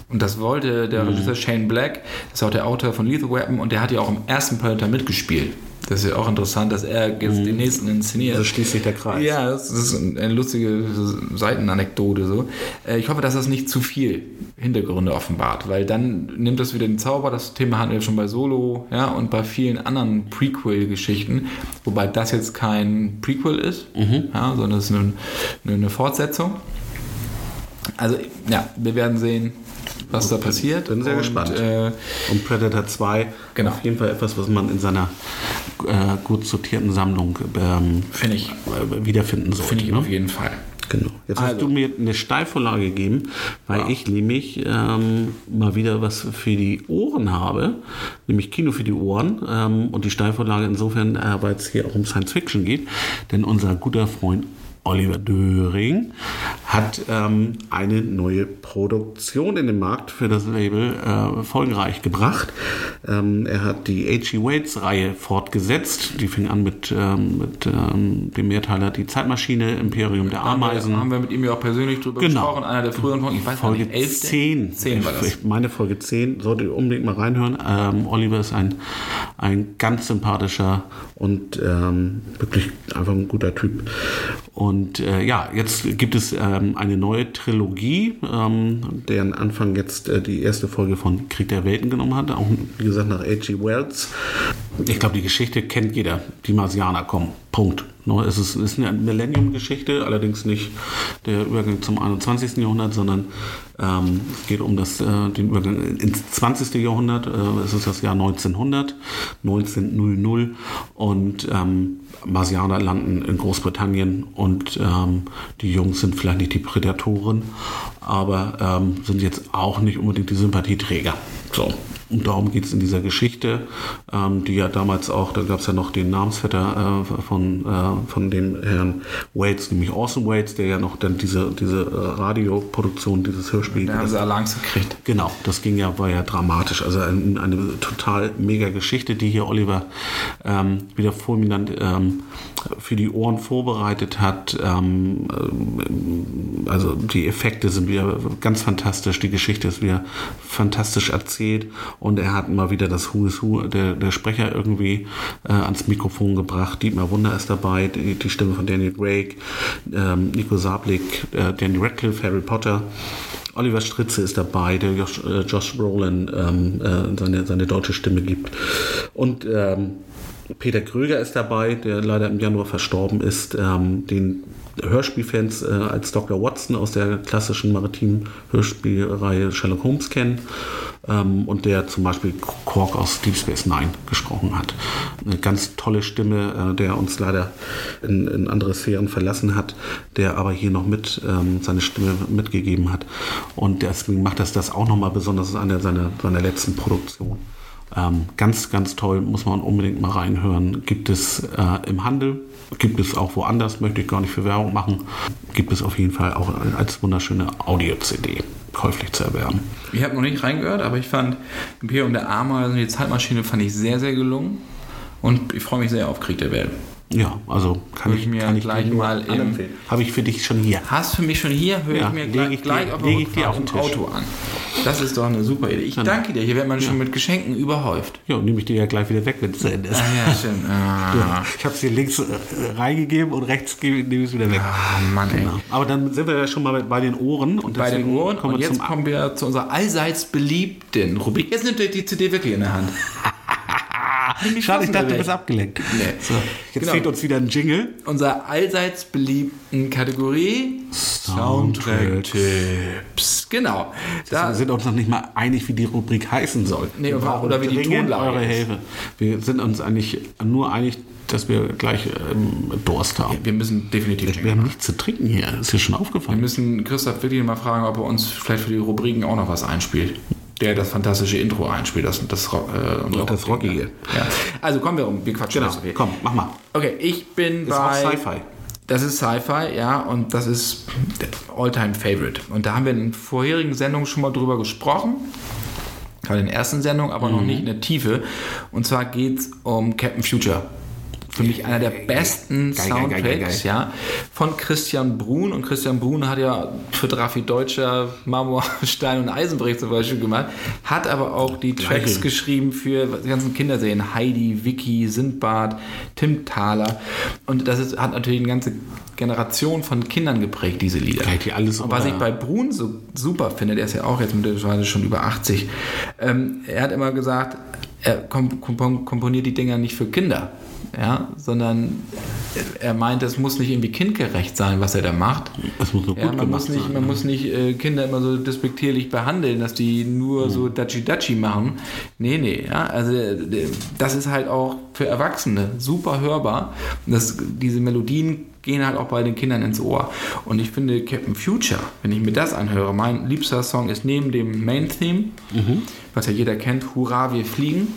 Und das wollte der mhm. Regisseur Shane Black, das ist auch der Autor von Lethal Weapon und der hat ja auch im ersten Predator mitgespielt. Das ist ja auch interessant, dass er jetzt mhm. den nächsten inszeniert. So schließt sich der Kreis. Ja, das ist eine lustige Seitenanekdote so. Äh, ich hoffe, dass das nicht zu viel Hintergründe offenbart, weil dann nimmt das wieder den Zauber. Das Thema hatten wir schon bei Solo ja, und bei vielen anderen Prequel-Geschichten, wobei das jetzt kein Prequel ist, mhm. ja, sondern es ist eine, eine Fortsetzung. Also, ja, wir werden sehen, was da passiert. Bin sehr und, gespannt. Äh, und Predator 2, genau. auf jeden Fall etwas, was man in seiner äh, gut sortierten Sammlung ähm, ich, äh, wiederfinden sollte. Finde ich ne? auf jeden Fall. Genau. Jetzt also. hast du mir eine Steilvorlage gegeben, weil wow. ich nämlich ähm, mal wieder was für die Ohren habe, nämlich Kino für die Ohren. Ähm, und die Steilvorlage insofern, äh, weil es hier auch um Science Fiction geht, denn unser guter Freund Oliver Döring hat ähm, eine neue Produktion in den Markt für das Label äh, Folgenreich gebracht. Ähm, er hat die H.G. Waits Reihe fortgesetzt. Die fing an mit, ähm, mit ähm, dem Mehrteiler Die Zeitmaschine, Imperium der Ameisen. Da haben wir mit ihm ja auch persönlich drüber genau. gesprochen. Einer der früheren Folgen. Ich weiß Folge nicht, 11. 10. 10 war das. Ich meine Folge 10. Solltet ihr unbedingt mal reinhören. Ähm, Oliver ist ein, ein ganz sympathischer und ähm, wirklich einfach ein guter Typ. Und äh, ja, jetzt gibt es ähm, eine neue Trilogie, ähm, deren Anfang jetzt äh, die erste Folge von Krieg der Welten genommen hat. Auch, wie gesagt, nach H.G. Wells. Ich glaube, die Geschichte kennt jeder. Die Marsianer kommen. Punkt. Es ist, eine Millennium-Geschichte, allerdings nicht der Übergang zum 21. Jahrhundert, sondern ähm, es geht um das, äh, den Übergang ins 20. Jahrhundert. Äh, es ist das Jahr 1900, 1900 und ähm, Marsianer landen in Großbritannien und ähm, die Jungs sind vielleicht nicht die Prädatoren, aber sind jetzt auch nicht unbedingt die Sympathieträger. So. Und darum geht es in dieser Geschichte, ähm, die ja damals auch, da gab es ja noch den Namensvetter äh, von, äh, von dem Herrn Waits, nämlich Orson Waits, der ja noch dann diese, diese äh, Radioproduktion, dieses Hörspiel. Da haben sie Alarms gekriegt. Genau, das ging ja, war ja dramatisch. Also eine, eine total mega Geschichte, die hier Oliver ähm, wieder fulminant ähm, für die Ohren vorbereitet hat. Ähm, äh, also die Effekte sind wieder ganz fantastisch, die Geschichte ist wieder fantastisch erzählt und er hat mal wieder das Who is Who der, der Sprecher irgendwie äh, ans Mikrofon gebracht. Dietmar Wunder ist dabei, die, die Stimme von Daniel Craig, ähm, Nico Sablik, äh, Danny Radcliffe, Harry Potter. Oliver Stritze ist dabei, der Josh, äh, Josh Brolin ähm, äh, seine, seine deutsche Stimme gibt. Und ähm, Peter Kröger ist dabei, der leider im Januar verstorben ist, ähm, den Hörspielfans äh, als Dr. Watson aus der klassischen maritimen Hörspielreihe Sherlock Holmes kennen ähm, und der zum Beispiel Quark aus Deep Space Nine gesprochen hat. Eine ganz tolle Stimme, äh, der uns leider in, in, andere Sphären verlassen hat, der aber hier noch mit ähm, seine Stimme mitgegeben hat. Und deswegen macht das das auch nochmal besonders, eine seiner, seiner letzten Produktionen. Ähm, ganz, ganz toll, muss man unbedingt mal reinhören. Gibt es äh, im Handel, gibt es auch woanders, möchte ich gar nicht für Werbung machen. Gibt es auf jeden Fall auch als wunderschöne Audio-CD käuflich zu erwerben. Ich habe noch nicht reingehört, aber ich fand Imperium der Ameisen, die Zeitmaschine, fand ich sehr, sehr gelungen. Und ich freue mich sehr auf Krieg der Welt. Ja, also kann ich, ich mir kann ich gleich dir mal anempfehlen. Habe ich für dich schon hier. Hast für mich schon hier, höre Ja, ich mir gleich, ich dir- gleich auf, der leg ich dir auf Tisch. Auto an. Das ist doch eine super Idee. Ich danke dir. Hier wird man schon mit Geschenken überhäuft. Ja, und nehme ich dir ja gleich wieder weg, wenn es zu Ende ist. Ah ja, stimmt. Ah, Ich habe es dir links äh, reingegeben und rechts nehme ich es wieder weg. ah, Mann, ey. Genau. Aber dann sind wir ja schon mal bei den Ohren. Und Bei den Ohren. kommen Und wir jetzt kommen wir zu unserer allseits beliebten Rubrik. Jetzt nimmt er die CD wirklich in der Hand. Schade, ich dachte, du bist abgelenkt. Nee. So, jetzt Genau. fehlt uns wieder ein Jingle. Unserer allseits beliebten Kategorie Soundtrack-Tipps. Genau. Wir Da, sind uns noch nicht mal einig, wie die Rubrik heißen soll. Nee, Wir brauchen oder wie die Tonlage eure. Hilfe. Wir sind uns eigentlich nur einig, dass wir gleich ähm, Durst haben. wir müssen definitiv Wir haben nichts zu trinken hier. Ist dir schon Wir aufgefallen? müssen Christoph wirklich mal fragen, ob er uns vielleicht für die Rubriken auch noch was einspielt. Der das fantastische Intro einspielt, das, das, äh, Das. Rockige. Ja. Also kommen wir um, wir quatschen Genau. viel. Komm, mach mal. Okay, ich bin Ist auch bei... Sci-Fi. Das ist Sci-Fi, ja, und das ist der All-Time-Favorite. Und da haben wir in vorherigen Sendungen schon mal drüber gesprochen. Gerade in der ersten Sendung, aber Mhm. noch nicht in der Tiefe. Und zwar geht es um Captain Future. Für mich einer der besten Geil, geil, geil, geil, Soundtracks, ja, von Christian Brun. Und Christian Brun hat ja für Drafi Deutscher Marmor, Stein und Eisenbrich zum Beispiel gemacht, hat aber auch die Tracks geschrieben für die ganzen Kinderserien. Heidi, Vicky, Sindbad, Tim Thaler. Und das ist, hat natürlich eine ganze Generation von Kindern geprägt, diese Lieder. Alles und was ich bei Brun so super finde, der ist ja auch jetzt mittlerweile schon über 80, ähm, er hat immer gesagt, er kom kom komponiert die Dinger nicht für Kinder. Ja, sondern er meint, es muss nicht irgendwie kindgerecht sein, was er da macht. Das muss nur gut Ja, man muss nicht, sein. man muss nicht äh, Kinder immer so despektierlich behandeln, dass die nur Mhm. so Dachi-Dachi machen. Nee, nee, ja, also äh, das ist halt auch für Erwachsene super hörbar. Das, diese Melodien gehen halt auch bei den Kindern ins Ohr. Und ich finde Captain Future, wenn ich mir das anhöre, mein liebster Song ist neben dem Main-Theme, Mhm. was ja jeder kennt, Hurra, wir fliegen.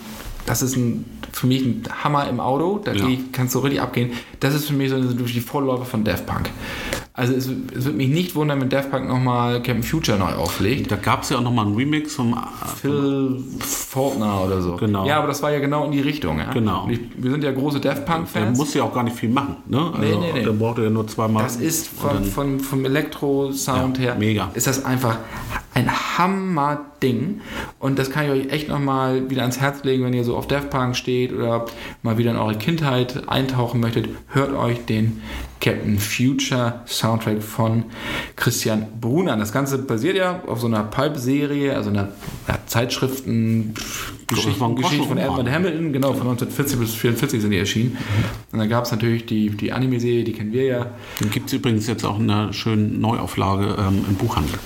Das ist ein, für mich ein Hammer im Auto, da Ja. kannst du richtig abgehen. Das ist für mich so die Vorläufer von Daft Punk. Also es, es wird mich nicht wundern, wenn Daft Punk nochmal Captain Future neu auflegt. Da gab es ja auch nochmal einen Remix vom. Phil Faulkner oder so. Genau. Ja, aber das war ja genau in die Richtung. Ja? Genau. Ich, wir sind ja große Daft Der Punk-Fans. musste ja auch gar nicht viel machen. Ne? Also, Nee, nee, nee. Der brauchte ja nur zweimal. Das ist von, von, vom Elektro-Sound Ja, her, mega. ist das einfach ein Hammer-Ding. Und das kann ich euch echt nochmal wieder ans Herz legen, wenn ihr so auf Daft Punk steht oder mal wieder in eure Kindheit eintauchen möchtet. Hört euch den Captain Future Soundtrack von Christian Brun an. Das Ganze basiert ja auf so einer Pulp-Serie, also einer ja, Zeitschriften war ein Geschichte von. Edward Hamilton, genau, von 1940 bis 1944 sind die erschienen. Und dann gab es natürlich die, die Anime-Serie, die kennen wir ja. Gibt es übrigens jetzt auch in einer schönen Neuauflage ähm, im Buchhandel.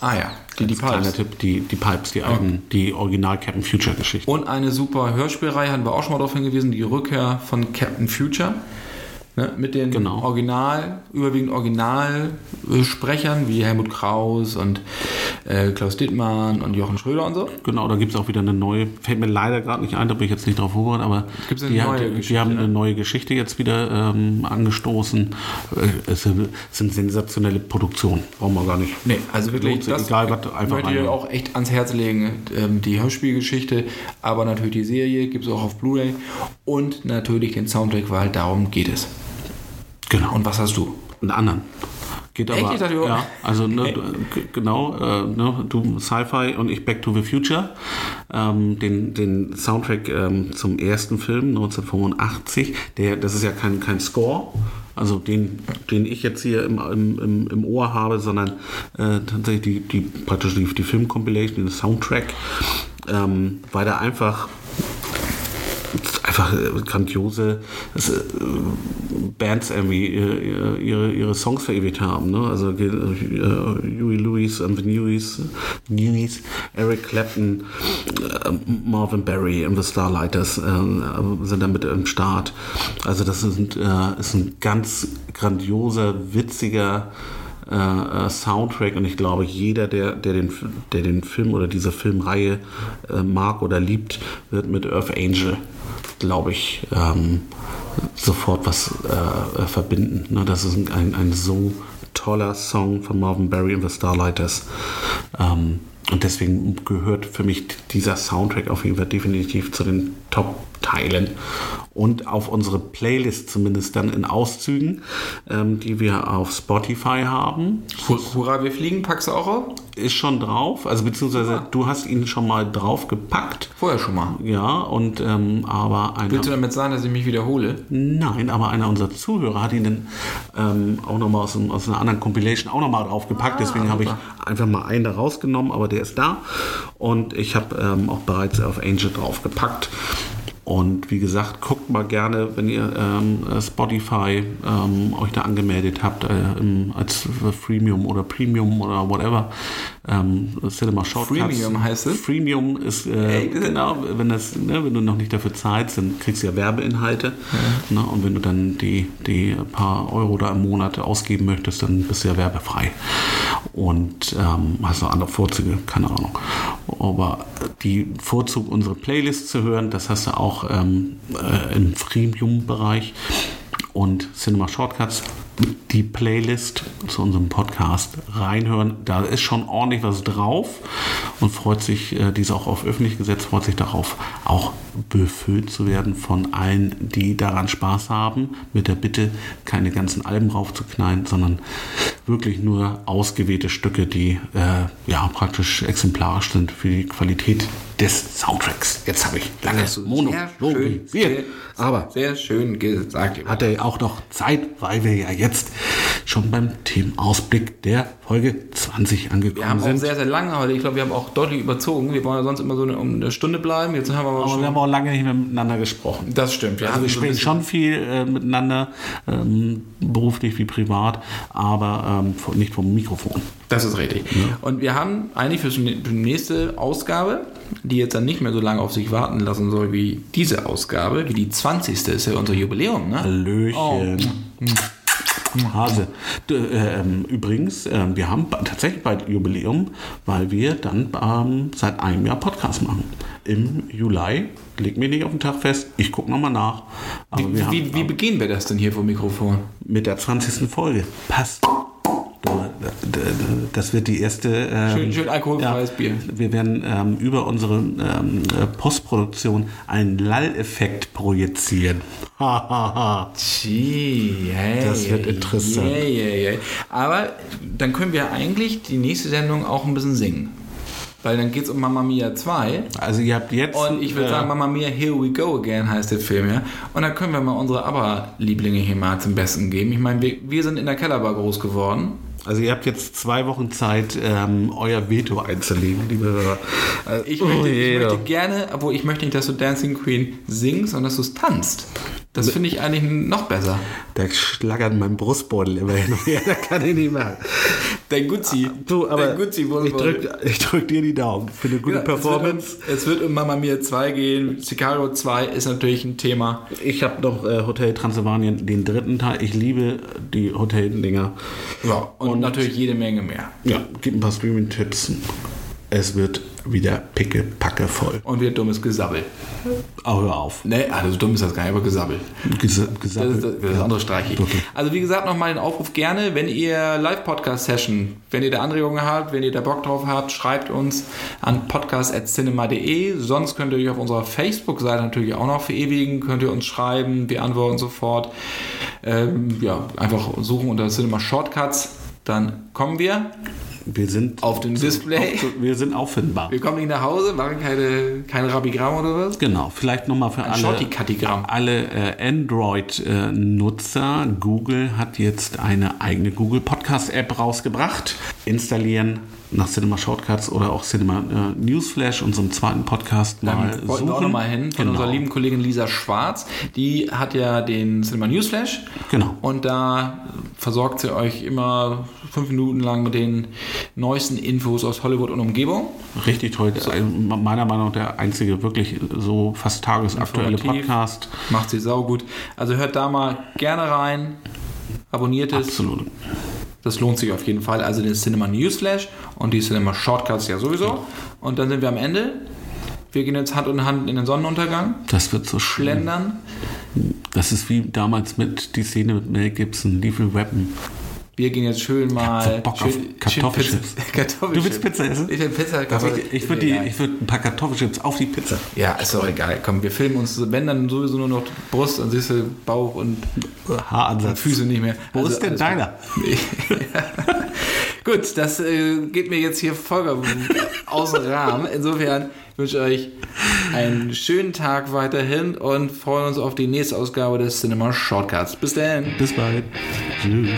Ah ja, die, die Pipes. Tipp, die, die Pipes, die alten, die Original Captain Future Geschichte. Und eine super Hörspielreihe, hatten wir auch schon mal darauf hingewiesen, die Rückkehr von Captain Future. Ne, mit den Genau. Original, überwiegend Originalsprechern wie Helmut Kraus und äh, Klaus Dittmann und Jochen Schröder und so. Genau, da gibt es auch wieder eine neue, fällt mir leider gerade nicht ein, da bin ich jetzt nicht drauf vorbereitet, aber Gibt's eine die, neue hat- die haben ne? eine neue Geschichte jetzt wieder ähm, angestoßen. Äh, Es sind, sind sensationelle Produktionen, brauchen wir gar nicht. Nee, also wirklich, Lohnt das egal was, einfach möchte ich auch echt ans Herz legen. Ähm, die Hörspielgeschichte, aber natürlich die Serie gibt es auch auf Blu-ray und natürlich den Soundtrack, weil darum geht es. Genau. Und was hast du? einen anderen. Geht Echt? aber, du- ja, also ne, Okay. genau, äh, ne, du Sci-Fi und ich Back to the Future. Ähm, den, den Soundtrack ähm, zum ersten Film 1985, der, das ist ja kein, kein Score, also den, den ich jetzt hier im, im, im, im Ohr habe, sondern äh, tatsächlich die, die praktisch die, die Film-Compilation, den Soundtrack, ähm, weil da einfach einfach äh, grandiose äh, Bands irgendwie ihre, ihre, ihre Songs verewigt haben. Ne? Also äh, Huey Lewis und the Newies, Eric Clapton, äh, Marvin Berry und the Starlighters äh, sind damit im Start. Also das ist, äh, ist ein ganz grandioser, witziger äh, äh, Soundtrack und ich glaube, jeder, der, der, den, der den Film oder diese Filmreihe äh, mag oder liebt, wird mit Earth Angel, glaube ich, ähm, sofort was äh, äh, verbinden. Ne? Das ist ein, ein so toller Song von Marvin Berry und the Starlighters. Ähm, und deswegen gehört für mich dieser Soundtrack auf jeden Fall definitiv zu den Top-Teilen. und auf unsere Playlist zumindest dann in Auszügen, ähm, die wir auf Spotify haben. Hurra, wir fliegen, packst du auch auf? Ist schon drauf, also beziehungsweise du hast ihn schon mal draufgepackt. Vorher schon mal. Ja, und ähm, aber einer. Willst du damit sagen, dass ich mich wiederhole? Nein, aber einer unserer Zuhörer hat ihn dann ähm, auch nochmal aus, aus einer anderen Compilation auch nochmal draufgepackt. Deswegen habe ich einfach mal einen da rausgenommen, aber der ist da. Und ich habe ähm, auch bereits auf Angel draufgepackt. Und wie gesagt, guckt mal gerne, wenn ihr ähm, äh, Spotify ähm, euch da angemeldet habt, äh, im, als Freemium oder Premium oder whatever. Ähm, Cinema Shortcuts. Freemium heißt es? Freemium ist äh, genau, wenn das, ne, wenn du noch nicht dafür zahlst, dann kriegst du ja Werbeinhalte. Ne, und wenn du dann die, die paar Euro da im Monat ausgeben möchtest, dann bist du ja werbefrei. Und ähm, hast noch andere Vorzüge, keine Ahnung. Aber die Vorzug, unsere Playlist zu hören, das hast du auch ähm, äh, im Freemium-Bereich. Und Cinema Shortcuts, die Playlist zu unserem Podcast reinhören. Da ist schon ordentlich was drauf und freut sich, äh, diese auch auf öffentlich gesetzt, freut sich darauf, auch befüllt zu werden von allen, die daran Spaß haben. Mit der Bitte, keine ganzen Alben raufzuknallen, sondern wirklich nur ausgewählte Stücke, die äh, ja praktisch exemplarisch sind für die Qualität des Soundtracks. Jetzt habe ich lange Mono Sehr schön, sehr, aber sehr schön gesagt. hat er auch noch Zeit, weil wir ja jetzt schon beim Themenausblick der Folge 20 Wir angekommen haben auch sind. sehr, sehr lange heute. Ich glaube, wir haben auch deutlich überzogen. Wir wollen ja sonst immer so eine, um eine Stunde bleiben. Jetzt haben wir aber schon. wir haben auch lange nicht mehr miteinander gesprochen. das stimmt. Wir Also wir so sprechen schon viel äh, miteinander, ähm, beruflich wie privat, aber ähm, nicht vom Mikrofon. Das ist richtig. Und wir haben eigentlich für die nächste Ausgabe, die jetzt dann nicht mehr so lange auf sich warten lassen soll wie diese Ausgabe, wie die 20. ist ja unser Jubiläum, ne? Hallöchen. Hase. Du, äh, übrigens, ähm, wir haben tatsächlich bald Jubiläum, weil wir dann ähm, seit einem Jahr Podcast machen. Im Juli, leg mir nicht auf den Tag fest, ich gucke nochmal nach. Wie, haben, wie, wie begehen wir das denn hier vom Mikrofon? mit der 20. Folge. Passt. Das wird die erste. ähm, Schön- schön alkoholfreies Bier. Wir werden ähm, über unsere ähm, äh, Postproduktion einen Lall-Effekt projizieren. Gee, hey, Das wird interessant. hey, hey, hey. Aber dann können wir eigentlich die nächste Sendung auch ein bisschen singen. Weil dann geht es um Mamma Mia 2. Also ihr habt jetzt. Und ich würde äh, sagen, Mamma Mia, Here We Go Again heißt der Film, ja. Und dann können wir mal unsere ABBA-Lieblinge hier mal zum Besten geben. Ich meine, wir, wir sind in der Kellerbar groß geworden. Also ihr habt jetzt zwei Wochen Zeit, ähm, euer Veto einzulegen, liebe Hörer. Äh, Ich möchte, ich möchte gerne, obwohl ich möchte nicht, dass du Dancing Queen singst, sondern dass du es tanzt. Das finde ich eigentlich noch besser. Da schlagert mein Brustbeutel immer hin und her, da kann ich nicht mehr. Dein Guzzi. Du, aber Dein Guzzi ich drück, ich drück dir die Daumen für eine gute Ja, Performance. Es wird, um, es wird um Mamma Mia 2 gehen. Chicago 2 ist natürlich ein Thema. Ich habe noch äh, Hotel Transylvanien, den dritten Teil. Ich liebe die Hotel-Dinger. Ja, und, natürlich jede Menge mehr. Ja, gib ein paar Streaming-Tipps. Es wird wieder picke-packe voll. Und wieder dummes Gesabbel. Oh, hör auf. Ne, also so dumm ist das gar nicht, aber Gesabbel. Ges Das, ist, das, das andere streiche ich. Okay. Also wie gesagt, nochmal den Aufruf gerne, wenn ihr Live-Podcast-Session, wenn ihr da Anregungen habt, wenn ihr da Bock drauf habt, schreibt uns an podcast.cinema.de. Sonst könnt ihr euch auf unserer Facebook-Seite natürlich auch noch verewigen, könnt ihr uns schreiben, wir antworten sofort. Ähm, ja, einfach suchen unter Cinema Shortcuts, dann kommen wir Wir sind, auf dem Display. wir sind auffindbar. Wir kommen nicht nach Hause, machen keine, kein Rabigramm oder was? Genau, vielleicht nochmal für Ein alle, alle äh, Android-Nutzer. Google hat jetzt eine eigene Google Podcast-App rausgebracht. Installieren nach Cinema Shortcuts oder auch Cinema äh, Newsflash, unserem zweiten Podcast, mal Ähm, wollten suchen. wir auch nochmal hin von genau. unserer lieben Kollegin Lisa Schwarz. Die hat ja den Cinema Newsflash. Genau. Und da versorgt sie euch immer fünf Minuten lang mit den neuesten Infos aus Hollywood und Umgebung. Richtig toll. Also Meiner Meinung nach der einzige wirklich so fast tagesaktuelle. Podcast. Macht sie saugut. Also hört da mal gerne rein. Abonniert es. Absolut. Das lohnt sich auf jeden Fall. Also den Cinema Newsflash und die Cinema Shortcuts ja sowieso. Und dann sind wir am Ende. Wir gehen jetzt Hand in Hand in den Sonnenuntergang. Das wird so schön. Schlendern. Das ist wie damals mit die Szene mit Mel Gibson, Lethal Weapon. Wir gehen jetzt schön mal. Bock auf schön, Kartoffelchips. Schön Kartoffelchips. Du willst Pizza essen? Ich will Pizza, Aber Kartoffelchips. ich, ich würde würd ein paar Kartoffelchips auf die Pizza. Ja, ist doch egal. Komm, wir filmen uns, wenn dann sowieso nur noch Brust und siehst du Bauch und Haaransatz. Füße nicht mehr. Wo Also ist denn deiner? Gut, das äh, geht mir jetzt hier vollkommen außer Rahmen. Insofern wünsche ich euch einen schönen Tag weiterhin und freuen uns auf die nächste Ausgabe des Cinema Shortcuts. Bis dann. Bis bald. Tschüss.